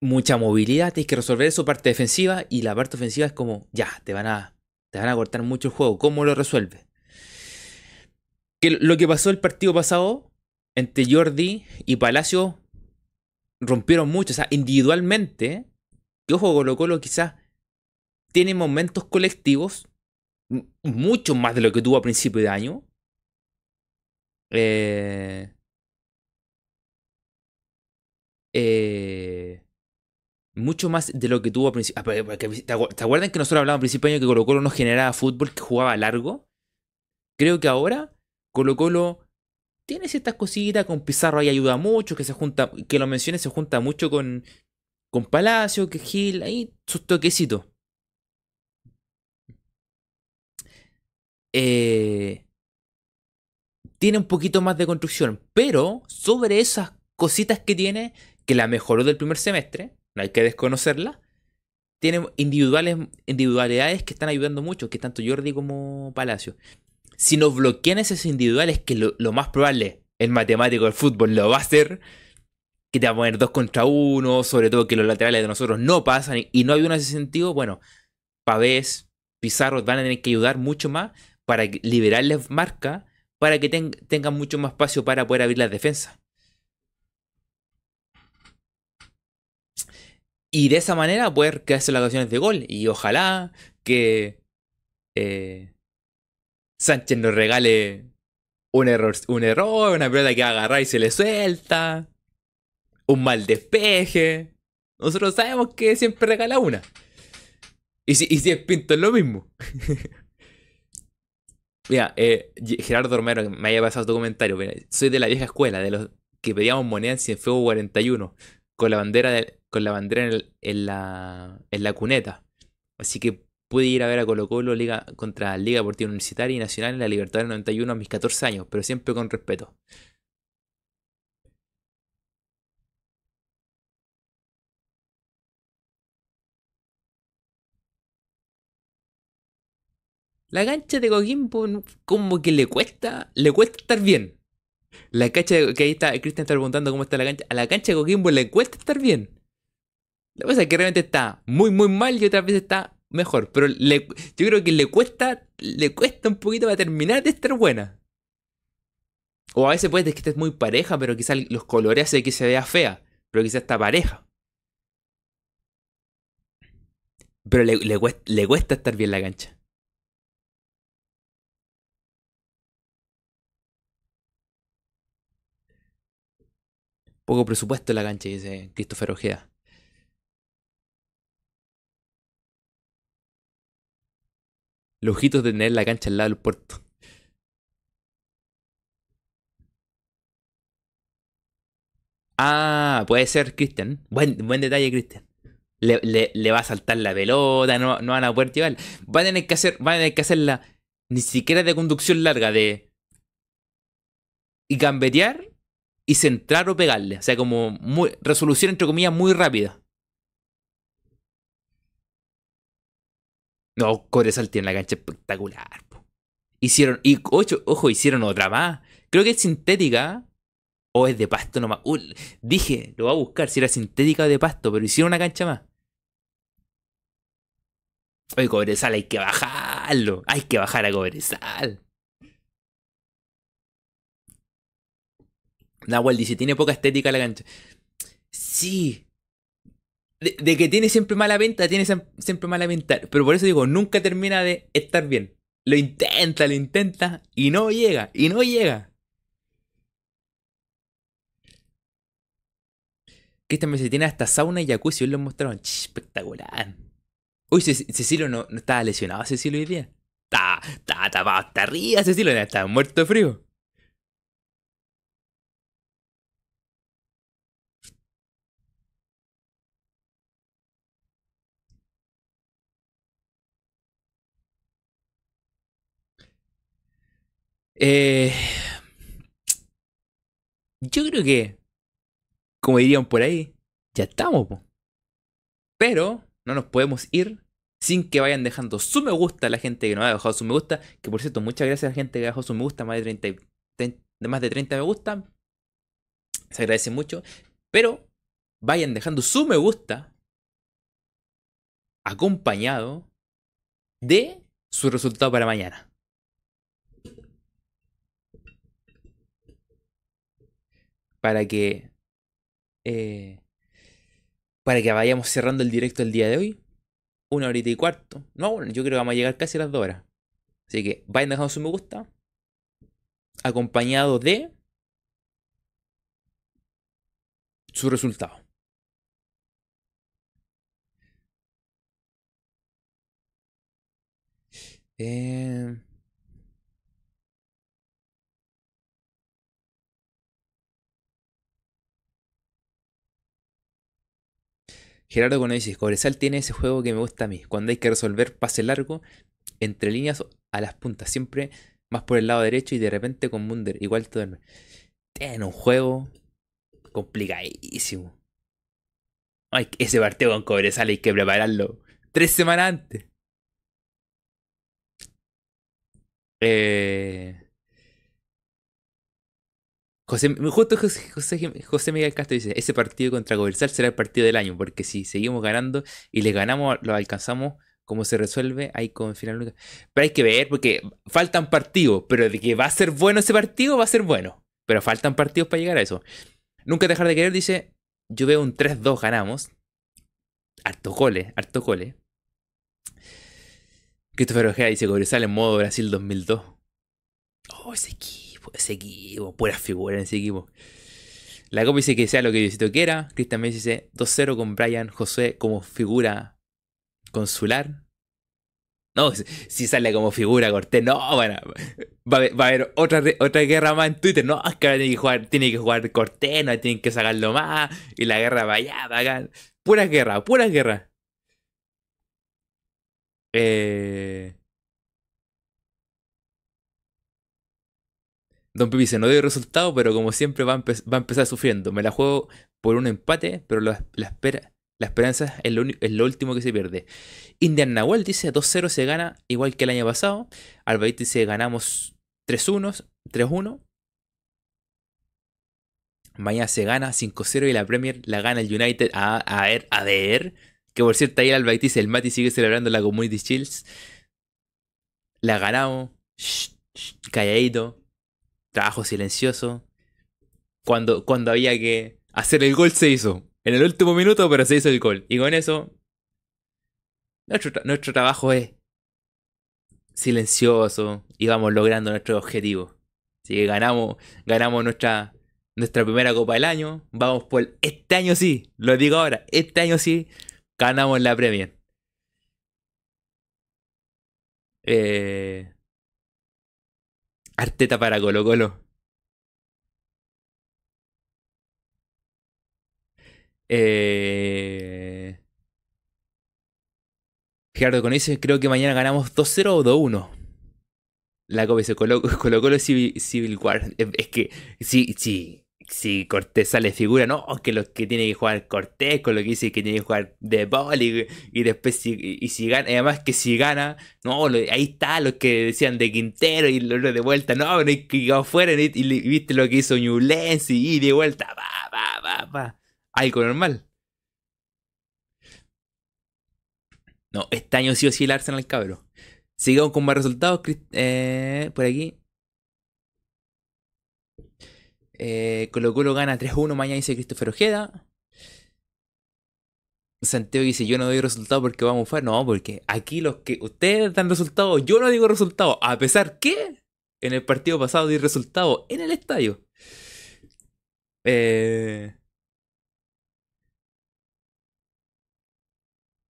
mucha movilidad, tienes que resolver eso, parte defensiva, y la parte ofensiva es como, ya, te van a, te van a cortar mucho el juego, ¿cómo lo resuelves? Lo que pasó el partido pasado entre Jordi y Palacio rompieron mucho, o sea, individualmente, que ojo, Colo Colo quizás tiene momentos colectivos, mucho más de lo que tuvo a principio de año. Eh, eh, mucho más de lo que tuvo a principio. Ah, ¿Te acuerdan que nosotros hablábamos a principio de año que Colo Colo no generaba fútbol, que jugaba largo? Creo que ahora Colo Colo tiene ciertas cositas, con Pizarro ahí ayuda mucho, que se junta, que lo mencioné, se junta mucho con, con Palacio, que Gil, ahí sus toquecitos. Eh, tiene un poquito más de construcción, pero sobre esas cositas que tiene, que la mejoró del primer semestre, no hay que desconocerla, tiene individuales, individualidades que están ayudando mucho, que tanto Jordi como Palacio. Si nos bloquean esos individuales, que lo, más probable, el matemático del fútbol lo va a hacer, que te va a poner dos contra uno, sobre todo que los laterales de nosotros no pasan y, no hay uno en ese sentido, bueno, Pavés, Pizarro van a tener que ayudar mucho más para liberarles marca, para que tengan mucho más espacio para poder abrir las defensas. Y de esa manera poder crearse las ocasiones de gol. Y ojalá que eh, Sánchez nos regale un error, un error, una pelota que agarrar y se le suelta. Un mal despeje. Nosotros sabemos que siempre regala una. Y si, y si es Pinto es lo mismo. Mira, eh, Gerardo Romero, me haya pasado tu comentario. soy de la vieja escuela, de los que pedíamos moneda en Cienfuegos 41, con la bandera de, con la bandera en, la, en la cuneta. Así que pude ir a ver a Colo Colo contra Liga Deportiva Universitaria y Nacional en la Libertad del 91 a mis 14 años, pero siempre con respeto. La cancha de Coquimbo como que le cuesta, le cuesta estar bien. La cancha que ahí está, Cristian está preguntando cómo está la cancha. A la cancha de Coquimbo le cuesta estar bien. La cosa es que realmente está muy, muy mal y otra vez está mejor. Pero le, yo creo que le cuesta, le cuesta un poquito para terminar de estar buena. O a veces puede que estés muy pareja, pero quizás los colores hacen que se vea fea. Pero quizás está pareja. Pero le, le cuesta estar bien la cancha. Poco presupuesto en la cancha, dice Christopher Ojeda. Lujitos de tener la cancha al lado del puerto. Ah, puede ser, Cristian. Buen, buen detalle, Cristian. Le, va a saltar la pelota, no, no van a poder llevar. Van a tener que hacer, van a tener que hacerla ni siquiera de conducción larga, de. Y gambetear y centrar o pegarle. O sea, como muy, resolución entre comillas muy rápida. No, Cobresal tiene la cancha espectacular. Hicieron, y ocho, ojo, hicieron otra más. Creo que es sintética. O es de pasto nomás. dije, lo voy a buscar si era sintética o de pasto, pero hicieron una cancha más. Oye, Cobresal hay que bajarlo. Hay que bajar a Cobresal. Nahual dice, tiene poca estética la cancha. Sí, de, que tiene siempre mala venta, tiene siempre mala venta. Pero por eso digo, nunca termina de estar bien. Lo intenta, lo intenta y no llega, y no llega. Cristian me dice, tiene hasta sauna y jacuzzi, hoy lo mostraron. espectacular. Uy, Cecilio no, no, estaba lesionado, Cecilio hoy día. Estaba, estaba tapado hasta arriba, Cecilio, estaba muerto de frío. Eh, yo creo que, como dirían por ahí, ya estamos. Pero no nos podemos ir sin que vayan dejando su me gusta a la gente que no ha dejado su me gusta. Que por cierto, muchas gracias a la gente que dejado su me gusta, más de 30, de más de 30 me gusta. Se agradece mucho. Pero vayan dejando su me gusta acompañado de su resultado para mañana. Para que eh, para que vayamos cerrando el directo el día de hoy. Una horita y cuarto. No, bueno, yo creo que vamos a llegar casi a las dos horas. Así que vayan dejando su me gusta. Acompañado de su resultado. Eh... Gerardo cuando dice, Cobresal tiene ese juego que me gusta a mí, cuando hay que resolver pase largo, entre líneas a las puntas, siempre más por el lado derecho y de repente con Munder, igual todo el... Tiene un juego complicadísimo. Ay, ese partido con Cobresal hay que prepararlo tres semanas antes. Eh... José, justo José, Miguel Castro dice, ese partido contra Cobresal será el partido del año, porque si seguimos ganando y le ganamos, lo alcanzamos, como se resuelve, ahí con final única. Pero hay que ver, porque faltan partidos, pero de que va a ser bueno ese partido, va a ser bueno. Pero faltan partidos para llegar a eso. Nunca dejar de querer, dice, yo veo un 3-2 ganamos. Harto goles, harto goles. Christopher Ojea dice, Cobresal en modo Brasil 2002. Oh, ese equipo ese equipo, puras figuras en ese equipo. La copa dice que sea lo que Diosito quiera. Cristian me dice 2-0 con Brian José como figura consular. No, si sale como figura Cortés, no, bueno, va, a haber otra, otra guerra más en Twitter. No, es que tiene que jugar, tiene que jugar Cortés, no tienen que sacarlo más. Y la guerra va allá, va acá. Pura guerra, pura guerra. Eh. Don Pipi dice, no dio resultado, pero como siempre va a, empezar sufriendo. Me la juego por un empate, pero la, la esperanza es lo, último que se pierde. Indian Nahuel dice, 2-0 se gana igual que el año pasado. Albaite dice, ganamos 3-1. 3-1. Mañana se gana 5-0 y la Premier la gana el United a, a, ver, a ver. Que por cierto, ahí el Albaite dice, el Mati sigue celebrando la Community Shields. La ganamos. calladito trabajo silencioso. Cuando, cuando había que hacer el gol se hizo. En el último minuto, pero se hizo el gol. Y con eso, nuestro, nuestro trabajo es silencioso y vamos logrando nuestro objetivo. Así que ganamos, ganamos nuestra, nuestra primera Copa del año. Vamos por este año sí, lo digo ahora, este año sí, ganamos la Premier. Eh, Arteta para Colo Colo. Eh... Gerardo con eso creo que mañana ganamos 2-0 o 2-1. La Copa se Colo Colo Civil, Civil War. Es que sí, sí, si Cortés sale figura, no, que los que tiene que jugar Cortés, con lo que dice que tiene que jugar De Paul y, después si, y, si gana, además que si gana, no, ahí está los que decían de Quintero y los de vuelta, no, pero hay que ir afuera y, viste lo que hizo Newlands y, de vuelta, va, va, va, va, algo normal. No, este año sí o sí el Arsenal cabro. Sigamos con más resultados, eh, por aquí. Eh, Colo Colo gana 3-1 mañana, dice Christopher Ojeda. Santiago dice, yo no doy resultado porque vamos a fue. No, porque aquí los que ustedes dan resultados, yo no digo resultado. A pesar que en el partido pasado di resultado en el estadio. Eh,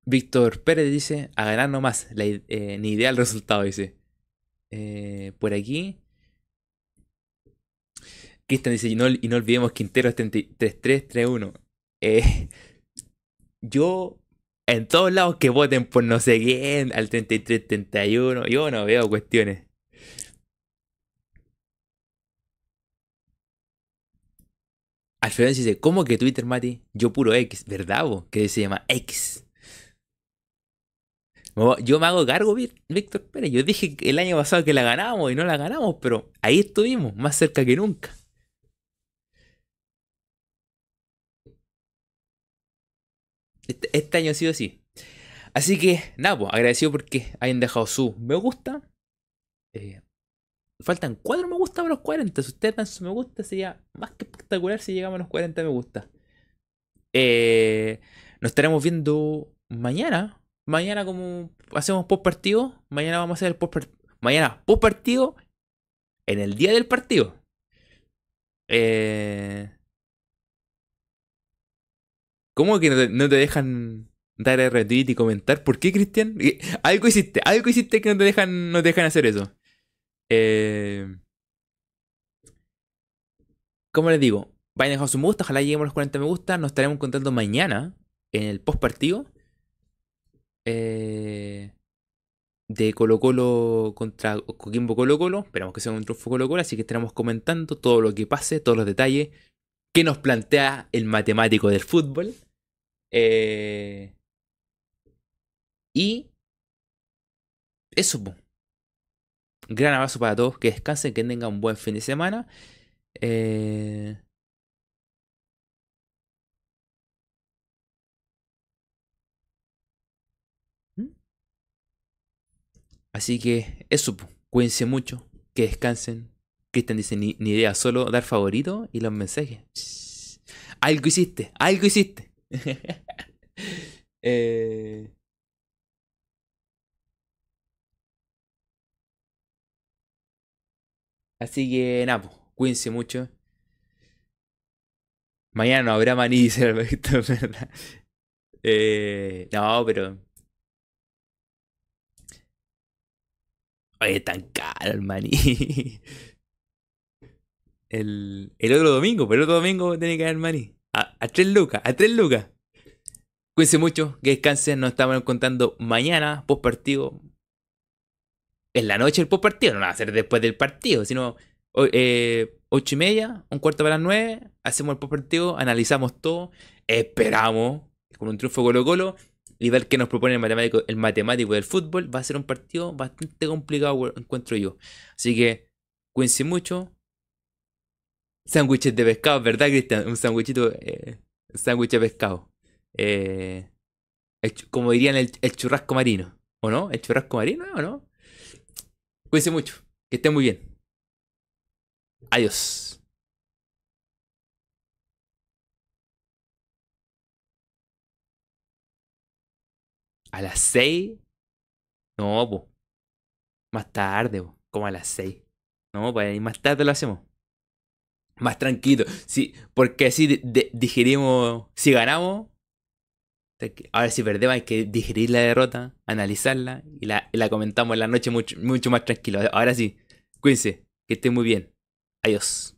Víctor Pérez dice, a ganar nomás, la, eh, ni idea del resultado, dice. por aquí. Dice, y no, y no, olvidemos Quintero es 3331. Eh, yo, en todos lados que voten por no sé quién, al 3331, yo no veo cuestiones. Alfredo dice, ¿cómo que Twitter, Mati? Yo puro X, ¿verdad vos? Que se llama X. Yo me hago cargo, Víctor Pérez. Yo dije el año pasado que la ganamos y no la ganamos, pero ahí estuvimos, más cerca que nunca. Este, este año ha sido así. Así que, nada, pues, agradecido porque hayan dejado su me gusta. Eh, faltan 4 me gusta para los 40. Si ustedes dan su me gusta, sería más que espectacular si llegamos a los 40 me gusta. Eh, nos estaremos viendo mañana. Mañana, como hacemos post partido, mañana vamos a hacer el post partido. Mañana, post partido, en el día del partido. Eh, ¿Cómo que no te, dejan dar retweet y comentar? ¿Por qué, Cristian? Algo hiciste, algo hiciste que no te dejan, no te dejan hacer eso. Eh, ¿Cómo les digo? Vayan a dejar su me gusta, ojalá lleguemos a los 40 me gusta. Nos estaremos encontrando mañana en el post partido. Eh, de Colo Colo contra Coquimbo Colo Colo. Esperamos que sea un triunfo Colo Colo, así que estaremos comentando todo lo que pase, todos los detalles que nos plantea el matemático del fútbol. Eh, y eso, gran abrazo para todos, que descansen, que tengan un buen fin de semana. Eh, ¿Mm? Así que eso, cuídense mucho, que descansen. Cristian dice, ni, ni idea, solo dar favorito y los mensajes. Algo hiciste, algo hiciste. Eh, así que nada, pues, cuídense mucho. Mañana no habrá maní, dice ¿verdad? Eh, no, pero. Oye, tan caro el maní. El, el otro domingo, pero el otro domingo tiene que haber maní. A, 3 lucas, a 3 lucas. Cuídense mucho, que descansen. Nos estamos contando mañana, post partido. En la noche el post partido, no va a ser después del partido, sino eh, 8 y media, un cuarto para las 9. Hacemos el post partido, analizamos todo, esperamos con un triunfo Colo-Colo y ver qué nos propone el matemático, el matemático del fútbol. Va a ser un partido bastante complicado, encuentro yo. Así que cuídense mucho. Sándwiches de pescado, ¿verdad, Cristian? Un sándwichito, eh, sándwich de pescado. Eh, como dirían el, churrasco marino, ¿o no? ¿El churrasco marino o no? Cuídense mucho, que estén muy bien. Adiós. A las 6. No, pues. Más tarde, po. como a las 6. No, pues más tarde lo hacemos. Más tranquilo. Sí, porque así digerimos. Si ganamos, Ahora si perdemos hay que digerir la derrota, analizarla y la, comentamos en la noche mucho, mucho más tranquilo. Ahora sí, cuídense, que estén muy bien. Adiós.